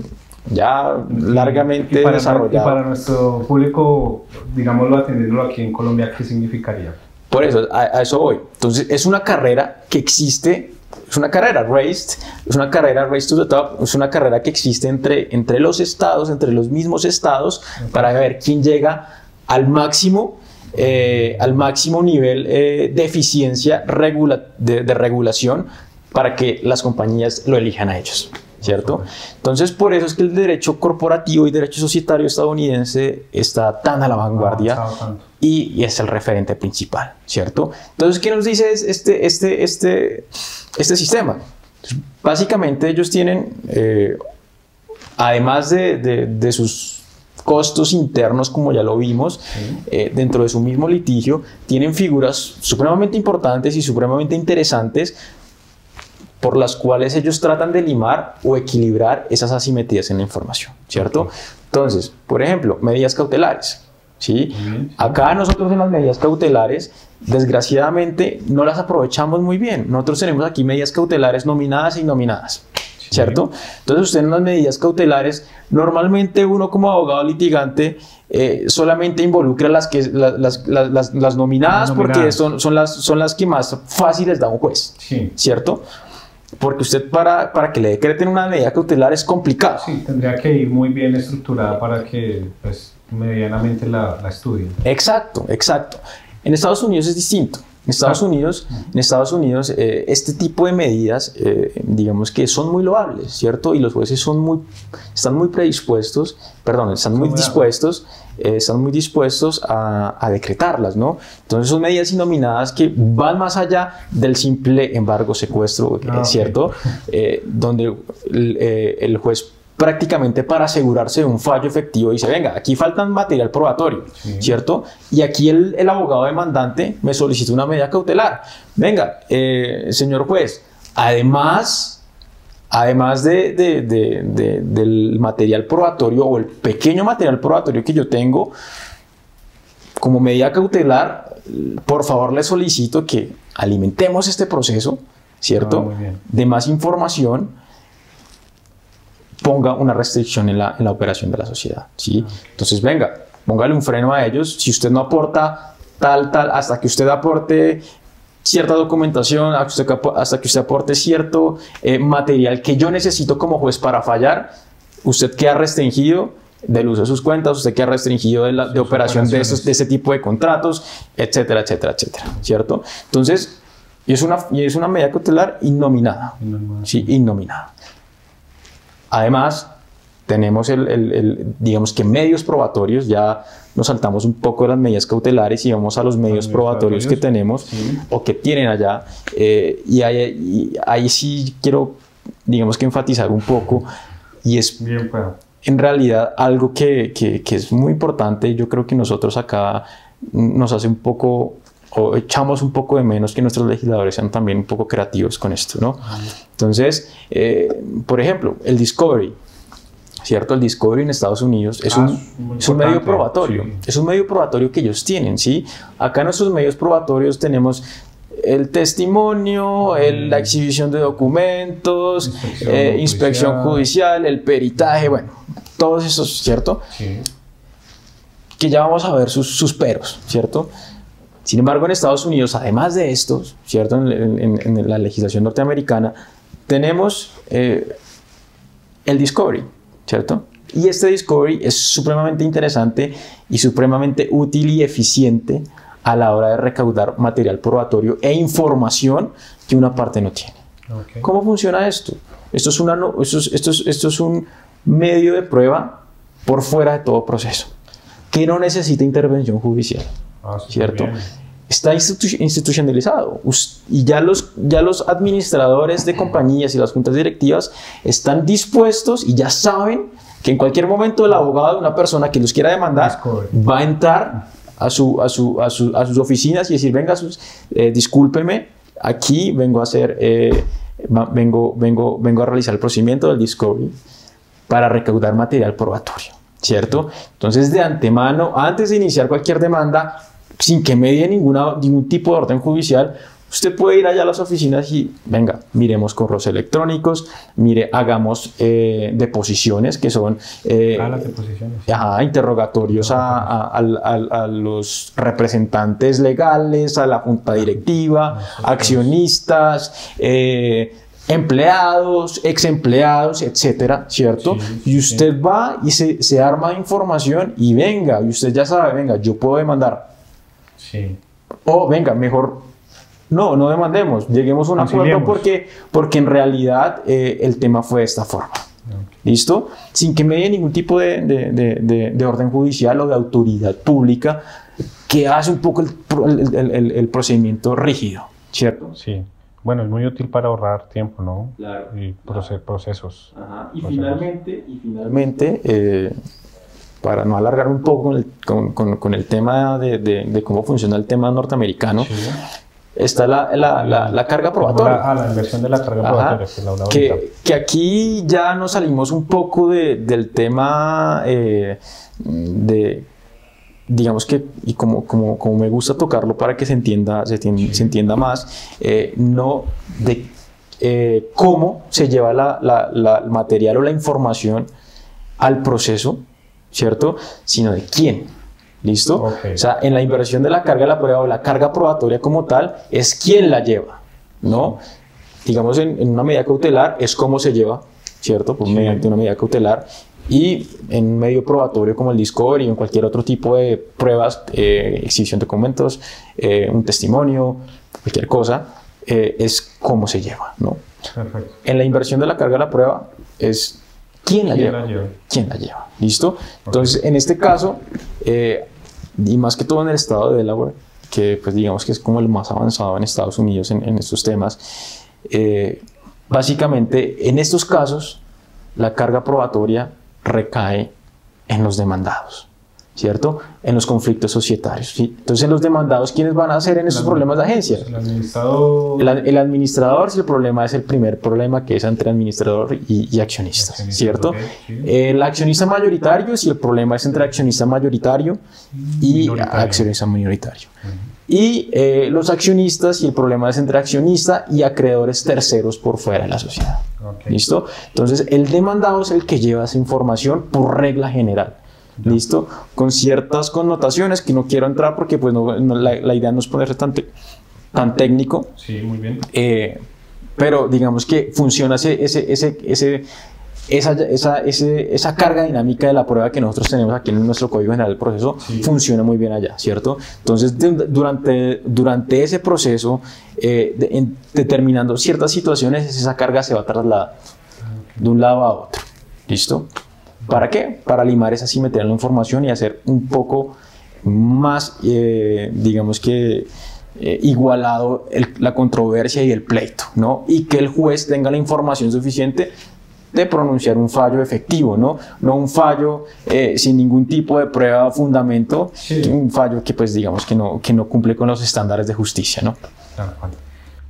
ya largamente para, desarrollado. Y para nuestro público, digámoslo, atendiéndolo aquí en Colombia, ¿qué significaría? Por eso, a, eso voy. Entonces, es una carrera que existe, es una carrera raced, es una carrera race to the top, es una carrera que existe entre, entre los estados, entre los mismos estados, para ver quién llega al máximo eh, al máximo nivel eh, de eficiencia regula de, de, regulación para que las compañías lo elijan a ellos. ¿Cierto? Entonces, por eso es que el derecho corporativo y derecho societario estadounidense está tan a la vanguardia y, es el referente principal, ¿cierto? Entonces, ¿qué nos dice este, este, este, este sistema? básicamente ellos tienen, eh, además de, de, sus costos internos, como ya lo vimos, eh, dentro de su mismo litigio, tienen figuras supremamente importantes y supremamente interesantes por las cuales ellos tratan de limar o equilibrar esas asimetrías en la información, ¿cierto? Entonces, por ejemplo, medidas cautelares. ¿sí? Acá nosotros en las medidas cautelares, desgraciadamente, no las aprovechamos muy bien. Nosotros tenemos aquí medidas cautelares nominadas e innominadas. ¿Cierto? Entonces, usted en las medidas cautelares, normalmente uno como abogado litigante eh, solamente involucra las, que, las, las, las, nominadas, porque son, son, las, son las que más fáciles da un juez. ¿Cierto? Porque usted para, para que le decreten una medida cautelar es complicado. Sí, tendría que ir muy bien estructurada para que pues, medianamente la, la estudien. Exacto, exacto. En Estados Unidos es distinto. En Estados Unidos, en Estados Unidos eh, este tipo de medidas, eh, digamos que son muy loables, ¿cierto? Y los jueces son muy, están muy predispuestos, perdón, están muy dispuestos, eh, están muy dispuestos a, a, decretarlas, ¿no? Entonces son medidas inominadas que van más allá del simple embargo, secuestro, ah, ¿cierto? donde el, el juez prácticamente para asegurarse de un fallo efectivo dice, venga, aquí falta material probatorio, ¿cierto? Y aquí el, el, abogado demandante me solicita una medida cautelar. Venga, eh, señor juez, además, además de, de, de, del material probatorio o el pequeño material probatorio que yo tengo, como medida cautelar, por favor le solicito que alimentemos este proceso, ¿cierto? Ah, de más información ponga una restricción en la, en la operación de la sociedad. ¿sí? Entonces, venga, póngale un freno a ellos. Si usted no aporta tal, tal, hasta que usted aporte cierta documentación, hasta que usted aporte cierto eh, material que yo necesito como juez para fallar, usted queda restringido del uso de sus cuentas, usted queda restringido de, la, de operación de, esos, de ese tipo de contratos, etcétera, etcétera, etcétera, ¿cierto? Entonces, y es una, y es una medida cautelar innominada, sí, innominada. Además, tenemos el, digamos que medios probatorios, ya nos saltamos un poco de las medidas cautelares y vamos a los medios, probatorios, que tenemos o que tienen allá. Eh, y, ahí, sí quiero, digamos que enfatizar un poco y es en realidad algo que, que, es muy importante. Yo creo que nosotros acá nos hace un poco o echamos un poco de menos que nuestros legisladores sean también un poco creativos con esto, ¿no? Entonces, eh, por ejemplo, el Discovery, ¿cierto? El Discovery en Estados Unidos es, un, ah, es un, medio probatorio, es un medio probatorio que ellos tienen, ¿sí? Acá en nuestros medios probatorios tenemos el testimonio, la exhibición de documentos, inspección, eh, judicial. el peritaje, bueno, todos esos, ¿cierto? Sí. Que ya vamos a ver sus, sus peros, ¿cierto? Sin embargo, en Estados Unidos, además de esto, ¿cierto? En, la legislación norteamericana, tenemos eh, el Discovery, ¿cierto? Y este Discovery es supremamente interesante y supremamente útil y eficiente a la hora de recaudar material probatorio e información que una parte no tiene. ¿Cómo funciona esto? Esto es, una, esto, esto, esto es un medio de prueba por fuera de todo proceso, que no necesita intervención judicial. Ah, ¿Cierto? Está institucionalizado y ya los, ya los administradores de compañías y las juntas directivas están dispuestos y ya saben que en cualquier momento el abogado de una persona que los quiera demandar va a entrar a, su, a, su, a, sus oficinas y decir, venga, sus, eh, discúlpeme, aquí vengo a hacer, eh, vengo, vengo, vengo a realizar el procedimiento del discovery para recaudar material probatorio, ¿cierto? Entonces, de antemano, antes de iniciar cualquier demanda, sin que medie ninguna, ningún tipo de orden judicial, usted puede ir allá a las oficinas y, venga, miremos correos electrónicos, mire, hagamos eh, deposiciones, que son eh, ah, las deposiciones. interrogatorios a, a, los representantes legales, a la junta directiva, accionistas, eh, empleados, ex empleados, etcétera, ¿cierto? y usted va y se, se arma información y venga, y usted ya sabe, venga, yo puedo demandar o venga, mejor no, no demandemos, lleguemos a un acuerdo porque, porque en realidad eh, el tema fue de esta forma. ¿Listo? Sin que me dé ningún tipo de, de, de, orden judicial o de autoridad pública que hace un poco el, el, el, procedimiento rígido, ¿cierto? Sí. Bueno, es muy útil para ahorrar tiempo, ¿no? Claro. Y procesos. Ajá. Y finalmente, y finalmente eh, para no alargar un poco con el, con, con, el tema de, de, cómo funciona el tema norteamericano, está la, la, la, carga probatoria. Ah, la inversión de la carga probatoria, que, que, aquí ya nos salimos un poco de, del tema eh, de, digamos que, y como, como, como, me gusta tocarlo para que se entienda, se, se entienda más, eh, no de eh, cómo se lleva la, la, el material o la información al proceso ¿cierto? Sino de quién. ¿Listo? O sea, en la inversión de la carga de la prueba o la carga probatoria como tal, es quién la lleva, ¿no? Digamos, en, una medida cautelar es cómo se lleva, ¿cierto? Pues mediante una medida cautelar. y en un medio probatorio como el Discovery o en cualquier otro tipo de pruebas, eh, exhibición de documentos, eh, un testimonio, cualquier cosa, eh, es cómo se lleva, ¿no? Perfecto. En la inversión de la carga de la prueba es quién la, lleva? ¿Quién la lleva? ¿Listo? Entonces, en este caso, y más que todo en el estado de Delaware, que pues digamos que es como el más avanzado en Estados Unidos en, en estos temas, básicamente en estos casos la carga probatoria recae en los demandados, ¿cierto? En los conflictos societarios. Entonces, en los demandados, ¿quiénes van a hacer en esos problemas de agencia? El administrador. El, administrador, si el problema es el primer problema que es entre administrador y, accionistas, ¿cierto? El accionista mayoritario, si el problema es entre accionista mayoritario y accionista minoritario. Y eh, los accionistas, si el problema es entre accionista y acreedores terceros por fuera de la sociedad. ¿Listo? Entonces, el demandado es el que lleva esa información por regla general. ¿Listo? Con ciertas connotaciones que no quiero entrar porque pues no, la, idea no es ponerse tan, tan técnico. Sí, muy bien. Eh, pero digamos que funciona ese, ese, ese, ese esa, esa, esa, carga dinámica de la prueba que nosotros tenemos aquí en nuestro Código General del Proceso funciona muy bien allá, ¿cierto? Entonces, durante, durante ese proceso, eh, determinando ciertas situaciones, esa carga se va a trasladar de un lado a otro, ¿listo? ¿Para qué? Para limar esa simetría en la información y hacer un poco más, eh, digamos que, eh, igualado la controversia y el pleito, ¿no? Y que el juez tenga la información suficiente de pronunciar un fallo efectivo, ¿no? No un fallo eh, sin ningún tipo de prueba o fundamento, un fallo que pues digamos que no, que no cumple con los estándares de justicia, ¿no?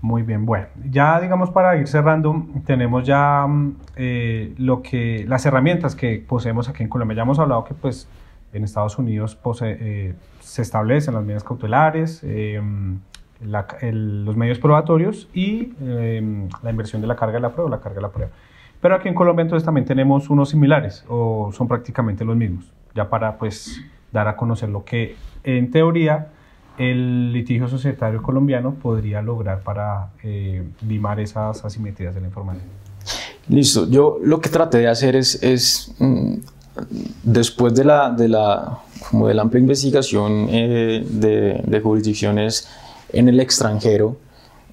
Muy bien, bueno, ya digamos para ir cerrando, tenemos ya mm, eh, lo que, las herramientas que poseemos aquí en Colombia. Ya hemos hablado que pues en Estados Unidos eh, se establecen las medidas cautelares, los medios probatorios y la inversión de la carga de la prueba, la carga de la prueba. Pero aquí en Colombia entonces también tenemos unos similares o son prácticamente los mismos, ya para pues dar a conocer lo que en teoría el litigio societario colombiano podría lograr para eh, limar esas asimetrías de la información. Listo, yo lo que traté de hacer es, es mm, después de la, de la, como de la amplia investigación eh, de, de, jurisdicciones en el extranjero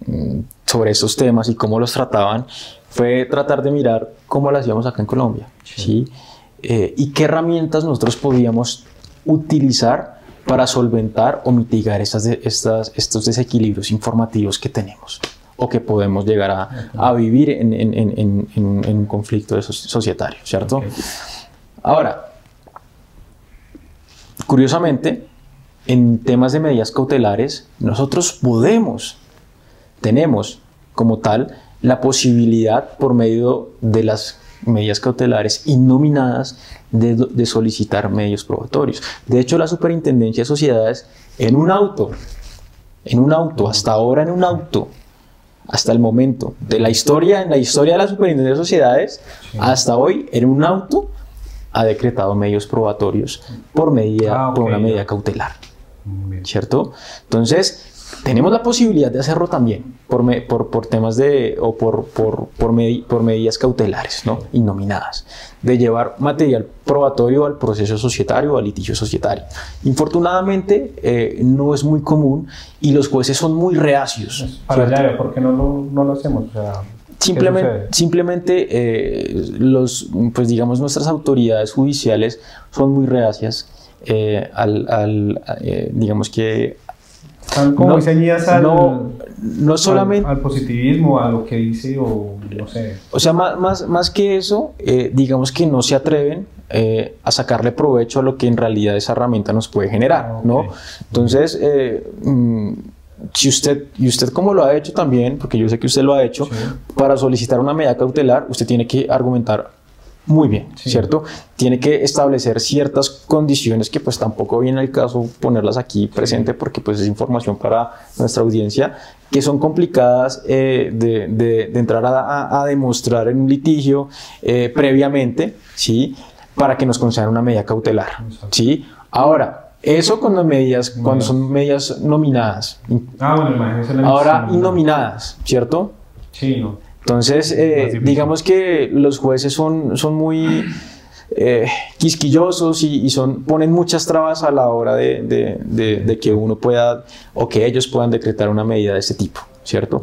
mm, sobre esos temas y cómo los trataban, fue tratar de mirar cómo lo hacíamos acá en Colombia, ¿sí? Eh, y qué herramientas nosotros podíamos utilizar para solventar o mitigar estas, estas, estos desequilibrios informativos que tenemos o que podemos llegar a, a vivir en, en, en, en, un conflicto societario, ¿cierto? Ahora, curiosamente, en temas de medidas cautelares, nosotros podemos, tenemos como tal, la posibilidad por medio de las medidas cautelares innominadas de, de, solicitar medios probatorios. De hecho, la Superintendencia de Sociedades en un auto, en un auto, hasta ahora en un auto, hasta el momento de la historia, en la historia de la Superintendencia de Sociedades, hasta hoy en un auto ha decretado medios probatorios por medida, ah, por una medida cautelar. ¿Cierto? Entonces, tenemos la posibilidad de hacerlo también por, por, por temas de, o por, por, por, por medidas cautelares, ¿no? Innominadas, de llevar material probatorio al proceso societario o al litigio societario. Infortunadamente, eh, no es muy común y los jueces son muy reacios. Para allá, ¿por qué no lo, no lo hacemos? O sea, Simplemente, simplemente eh, los, pues digamos, nuestras autoridades judiciales son muy reacias eh, al, al digamos que como al, no, no solamente al, positivismo, a lo que dice o no sé. O sea, más, más, más que eso, eh, digamos que no se atreven eh, a sacarle provecho a lo que en realidad esa herramienta nos puede generar, ah, ¿no? Entonces, eh, mm, si usted, y usted como lo ha hecho también, porque yo sé que usted lo ha hecho, para solicitar una medida cautelar, usted tiene que argumentar muy bien, ¿cierto? Tiene que establecer ciertas condiciones que pues tampoco viene el caso ponerlas aquí presente porque pues es información para nuestra audiencia que son complicadas eh, de, de, entrar a, a, demostrar en un litigio eh, previamente, ¿sí? Para que nos concedan una medida cautelar, ¿sí? Ahora, eso cuando, medidas, cuando son medidas nominadas. Ah, bueno, Ahora, innominadas, ¿cierto? Sí, no. Entonces, eh, digamos que los jueces son, son muy, eh, quisquillosos y, son, ponen muchas trabas a la hora de, de, de, que uno pueda o que ellos puedan decretar una medida de ese tipo, ¿cierto?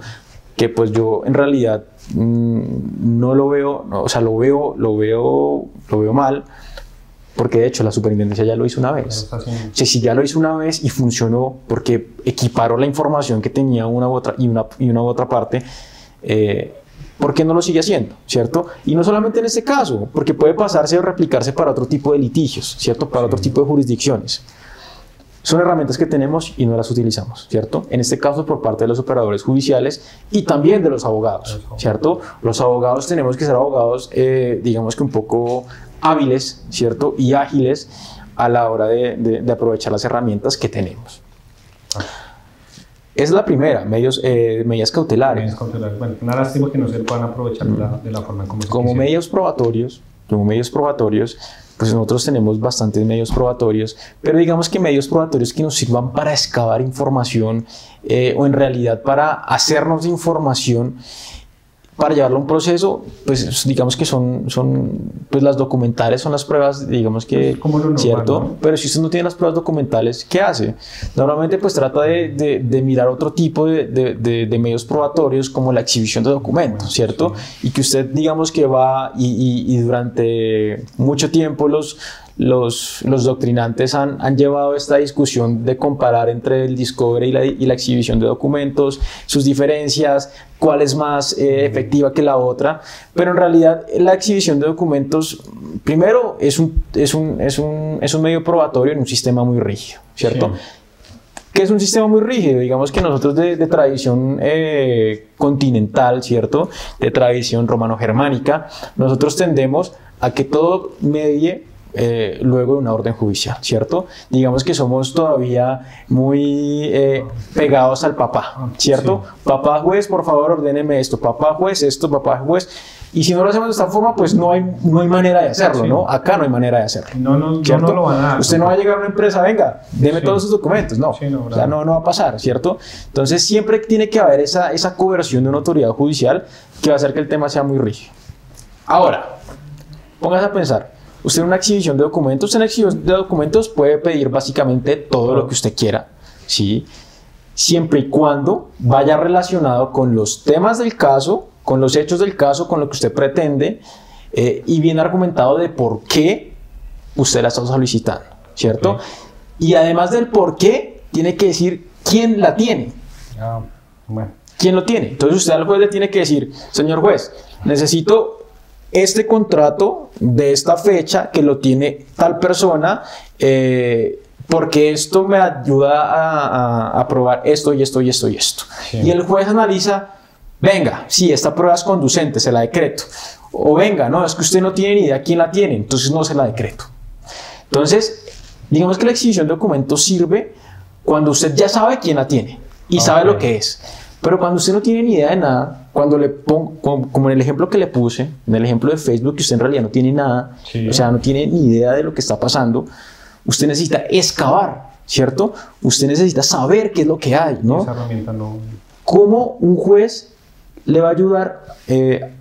Que pues yo en realidad mm, no lo veo, o sea, lo veo, lo veo, lo veo mal, porque de hecho la superintendencia ya lo hizo una vez. si ya lo hizo una vez y funcionó porque equiparó la información que tenía una u otra y una, y una u otra parte, eh, ¿por qué no lo sigue haciendo? ¿Cierto? Y no solamente en este caso, porque puede pasarse o replicarse para otro tipo de litigios, ¿cierto? Para otro tipo de jurisdicciones. Son herramientas que tenemos y no las utilizamos, ¿cierto? En este caso por parte de los operadores judiciales y también de los abogados, ¿cierto? Los abogados tenemos que ser abogados, eh, digamos que un poco hábiles, ¿cierto? Y ágiles a la hora de, aprovechar las herramientas que tenemos. Es la primera, medios, eh, medidas cautelares. Medidas cautelares. Bueno, una lástima que no se puedan aprovechar de la, forma como se Como medios probatorios, como medios probatorios, pues nosotros tenemos bastantes medios probatorios, pero digamos que medios probatorios que nos sirvan para excavar información eh, o en realidad para hacernos información para llevarlo a un proceso, pues digamos que son, son pues las documentales son las pruebas, digamos que, ¿cierto? Pero si usted no tiene las pruebas documentales, ¿qué hace? Normalmente pues trata de, de, mirar otro tipo de, de, medios probatorios como la exhibición de documentos, ¿cierto? Y que usted digamos que va y, y, y durante mucho tiempo los, los, los doctrinantes han, han, llevado esta discusión de comparar entre el discovery y la, y la exhibición de documentos, sus diferencias, cuál es más eh, efectiva que la otra, pero en realidad la exhibición de documentos, primero, es un, es un, es un, es un medio probatorio en un sistema muy rígido, ¿cierto? que es un sistema muy rígido, digamos que nosotros de, de tradición eh, continental, ¿cierto? De tradición romano-germánica, nosotros tendemos a que todo medie eh, luego de una orden judicial, ¿cierto? Digamos que somos todavía muy eh, pegados al papá, ¿cierto? Papá juez, por favor, ordéneme esto, papá juez, esto, papá juez. Y si no lo hacemos de esta forma, pues no hay, no hay manera de hacerlo, ¿no? Acá no hay manera de hacerlo. No, no, ¿cierto? no lo van a dar. Usted no va a llegar a una empresa, venga, deme todos sus documentos. No, no, o sea, no, no va a pasar, ¿cierto? Entonces siempre tiene que haber esa, esa coerción de una autoridad judicial que va a hacer que el tema sea muy rígido. Ahora, póngase a pensar, Usted en una exhibición de documentos, en exhibición de documentos puede pedir básicamente todo lo que usted quiera, ¿sí? Siempre y cuando vaya relacionado con los temas del caso, con los hechos del caso, con lo que usted pretende eh, y bien argumentado de por qué usted la está solicitando, ¿cierto? Y además del por qué, tiene que decir quién la tiene. Ah, ¿Quién lo tiene? Entonces usted al juez le tiene que decir, señor juez, necesito este contrato de esta fecha que lo tiene tal persona, eh, porque esto me ayuda a, probar esto y esto y esto y esto. Y el juez analiza, venga, si esta prueba es conducente, se la decreto. O venga, no, es que usted no tiene ni idea quién la tiene, entonces no se la decreto. Entonces, digamos que la exhibición de documentos sirve cuando usted ya sabe quién la tiene y sabe lo que es. Pero cuando usted no tiene ni idea de nada, cuando le pongo, como en el ejemplo que le puse, en el ejemplo de Facebook, que usted en realidad no tiene nada, o sea, no tiene ni idea de lo que está pasando, usted necesita excavar, ¿cierto? Usted necesita saber qué es lo que hay, ¿no? Esa herramienta no... ¿Cómo un juez le va a ayudar eh,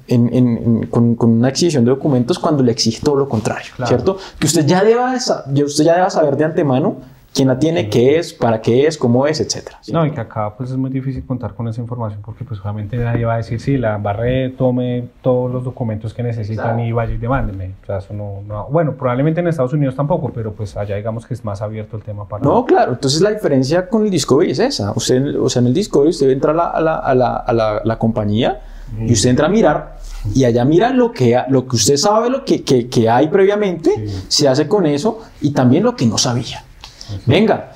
con, una exhibición de documentos cuando le exige todo lo contrario, ¿cierto? Que usted ya, deba, usted ya deba saber de antemano quién la tiene, qué es, para qué es, cómo es, etcétera. No, y que acá pues es muy difícil contar con esa información porque pues obviamente nadie va a decir, sí, la barré, tome todos los documentos que necesitan y vaya y demándeme. O sea, eso no, bueno, probablemente en Estados Unidos tampoco, pero pues allá digamos que es más abierto el tema para... No, claro, entonces la diferencia con el Discovery es esa. Usted, o sea, en el Discovery usted entra a la, a la, a la, la, compañía y usted entra a mirar y allá mira lo que, lo que usted sabe, lo que, que, que hay previamente, se hace con eso y también lo que no sabía. Venga,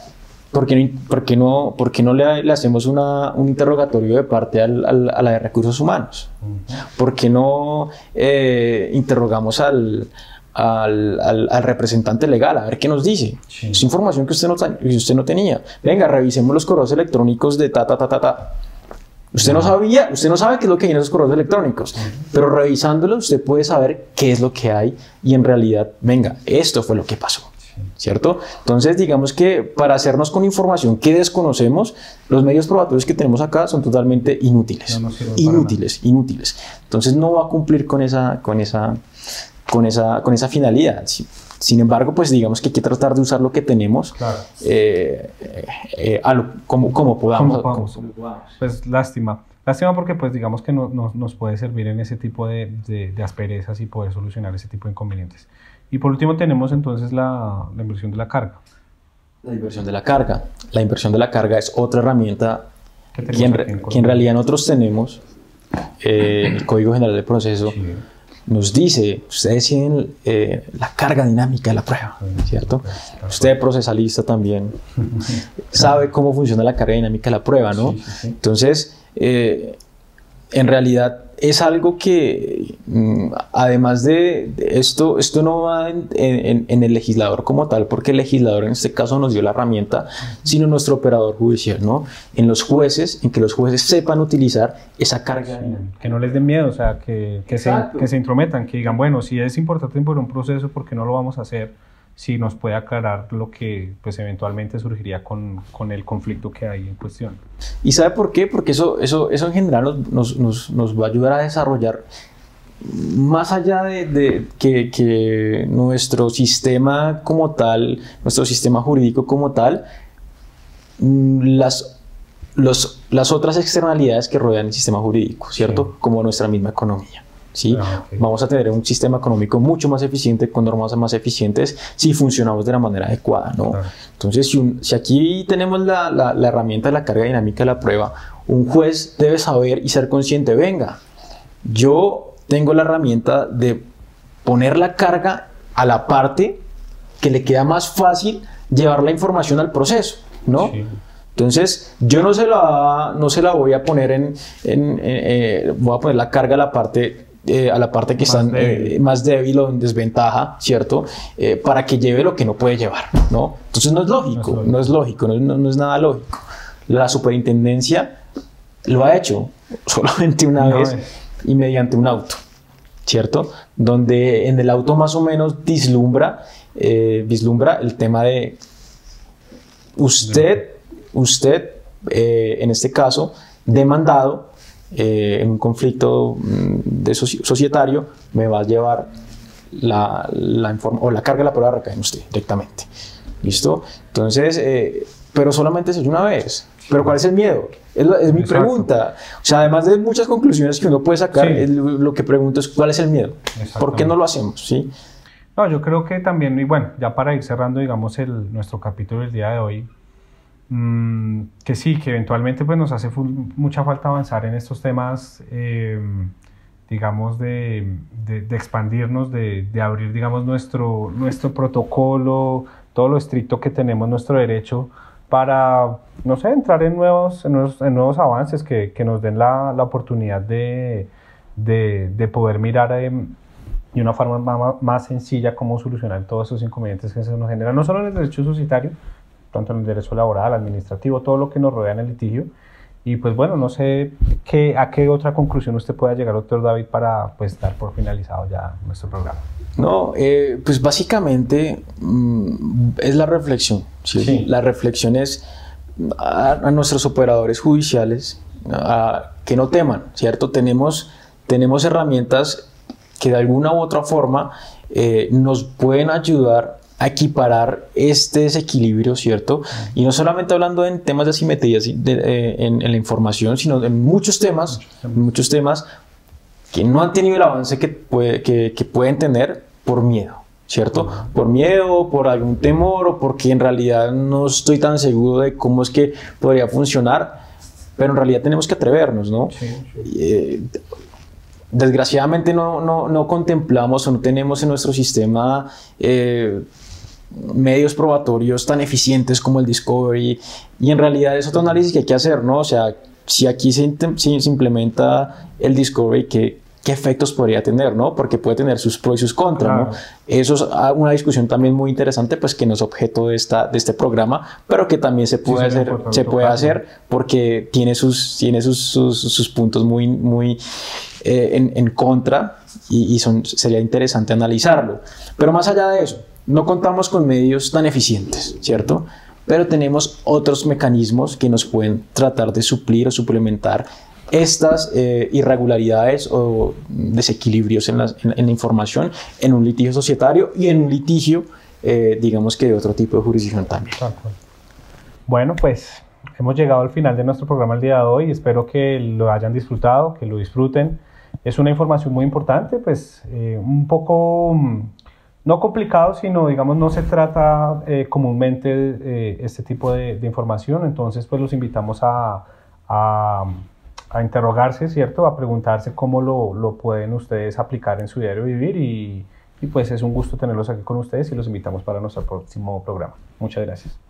¿por qué, no, por no le, hacemos una, un interrogatorio de parte al, a la de recursos humanos? ¿Por qué no eh, interrogamos al, al, al, representante legal a ver qué nos dice? Es información que usted, no, usted no tenía. Venga, revisemos los correos electrónicos de ta, ta, ta, ta, ta. Usted no sabía, usted no sabe qué es lo que hay en esos correos electrónicos, pero revisándolos usted puede saber qué es lo que hay y en realidad, venga, esto fue lo que pasó. ¿Cierto? Entonces, digamos que para hacernos con información que desconocemos, los medios probatorios que tenemos acá son totalmente inútiles. inútiles, inútiles. Entonces, no va a cumplir con esa, con esa, con esa, con esa finalidad. Sin embargo, pues digamos que hay que tratar de usar lo que tenemos eh, eh, como, como, podamos, Pues lástima. Lástima porque pues digamos que no, nos puede servir en ese tipo de, de, asperezas y poder solucionar ese tipo de inconvenientes. Y por último tenemos entonces la, la inversión de la carga. La inversión de la carga. La inversión de la carga es otra herramienta que en, que en realidad nosotros tenemos eh, el Código General del Proceso nos dice, ustedes tienen eh, la carga dinámica de la prueba, ¿cierto? Usted procesalista también sabe cómo funciona la carga dinámica de la prueba, ¿no? Entonces, eh, en realidad es algo que, mm, además de, esto, esto no va en, el legislador como tal, porque el legislador en este caso nos dio la herramienta, sino nuestro operador judicial, ¿no? En los jueces, en que los jueces sepan utilizar esa carga. que no les den miedo, o sea, que, que se, que se intrometan, que digan, bueno, si es importante por un proceso, ¿por qué no lo vamos a hacer? Si nos puede aclarar lo que pues eventualmente surgiría con, con, el conflicto que hay en cuestión. ¿Y sabe por qué? Porque eso, eso, eso en general nos, nos, nos va a ayudar a desarrollar más allá de, de que, que, nuestro sistema como tal, nuestro sistema jurídico como tal, mm, las, los, las otras externalidades que rodean el sistema jurídico, ¿cierto? Como nuestra misma economía. ¿Sí? Ah, Vamos a tener un sistema económico mucho más eficiente, con normas más eficientes, si funcionamos de la manera adecuada, ¿no? Entonces, si, si, aquí tenemos la, la, herramienta de la carga dinámica de la prueba, un juez debe saber y ser consciente, venga, yo tengo la herramienta de poner la carga a la parte que le queda más fácil llevar la información al proceso, ¿no? Entonces, yo no se la, no se la voy a poner en, en, eh, voy a poner la carga a la parte eh, a la parte que está eh, más débil o en desventaja, ¿cierto? Eh, para que lleve lo que no puede llevar, ¿no? Entonces no es lógico, no es lógico, no es, nada lógico. La superintendencia lo ha hecho solamente una vez y mediante un auto, ¿cierto? Donde en el auto más o menos vislumbra, vislumbra el tema de usted, usted, en este caso, demandado, eh, en un conflicto mm, de societario, me va a llevar la, la o la carga de la prueba recae en usted directamente. ¿Listo? Entonces, eh, pero solamente se una vez. ¿Pero cuál es el miedo? Es, mi pregunta. O sea, además de muchas conclusiones que uno puede sacar, lo que pregunto es cuál es el miedo. ¿Por qué no lo hacemos? ¿Sí? No, yo creo que también, y bueno, ya para ir cerrando, digamos, el, nuestro capítulo del día de hoy, Mm, que sí, que eventualmente pues nos hace mucha falta avanzar en estos temas, em, digamos, de, de, expandirnos, de, de, abrir, digamos, nuestro, nuestro protocolo, todo lo estricto que tenemos, nuestro derecho, para, no sé, entrar en nuevos, en nuevos, en nuevos avances que, que, nos den la, la oportunidad de, de, poder mirar em, de una forma más, más, sencilla cómo solucionar todos esos inconvenientes que se nos generan, no solo en el derecho societario, tanto en el derecho laboral, administrativo, todo lo que nos rodea en el litigio. Y pues bueno, no sé qué, a qué otra conclusión usted pueda llegar, doctor David, para pues dar por finalizado ya nuestro programa. No, eh, pues básicamente mm, es la reflexión. ¿sí? La reflexión es a, nuestros operadores judiciales que no teman, ¿cierto? Tenemos, tenemos herramientas que de alguna u otra forma eh, nos pueden ayudar a equiparar este desequilibrio, ¿cierto? Y no solamente hablando en temas de asimetría eh, en, la información, sino en muchos temas, muchos temas que no han tenido el avance que, puede, que, pueden tener por miedo. ¿Cierto? Por miedo, por algún temor o porque en realidad no estoy tan seguro de cómo es que podría funcionar, pero en realidad tenemos que atrevernos, ¿no? Eh, desgraciadamente no, no, no, contemplamos o no tenemos en nuestro sistema eh, medios probatorios tan eficientes como el Discovery y en realidad es otro análisis que hay que hacer, ¿no? O sea, si aquí se, implementa el Discovery, ¿qué, ¿qué, efectos podría tener, ¿no? Porque puede tener sus pros y sus contras, ¿no? Eso es ah, una discusión también muy interesante, pues que no es objeto de, esta, de este programa, pero que también se puede hacer, se puede hacer porque tiene sus, tiene sus, sus, puntos muy, muy eh, en, en, contra y, y son, sería interesante analizarlo. Pero más allá de eso, no contamos con medios tan eficientes, ¿cierto? Pero tenemos otros mecanismos que nos pueden tratar de suplir o suplementar estas eh, irregularidades o desequilibrios en la, información en un litigio societario y en un litigio, eh, digamos que de otro tipo de jurisdicción también. Bueno, pues hemos llegado al final de nuestro programa el día de hoy. Espero que lo hayan disfrutado, que lo disfruten. Es una información muy importante, pues eh, un poco mm, no complicado, sino digamos no se trata eh, comúnmente eh, este tipo de, información. Entonces, pues los invitamos a, a, interrogarse, ¿cierto? A preguntarse cómo lo, lo, pueden ustedes aplicar en su diario vivir y, y pues es un gusto tenerlos aquí con ustedes y los invitamos para nuestro próximo programa. Muchas gracias.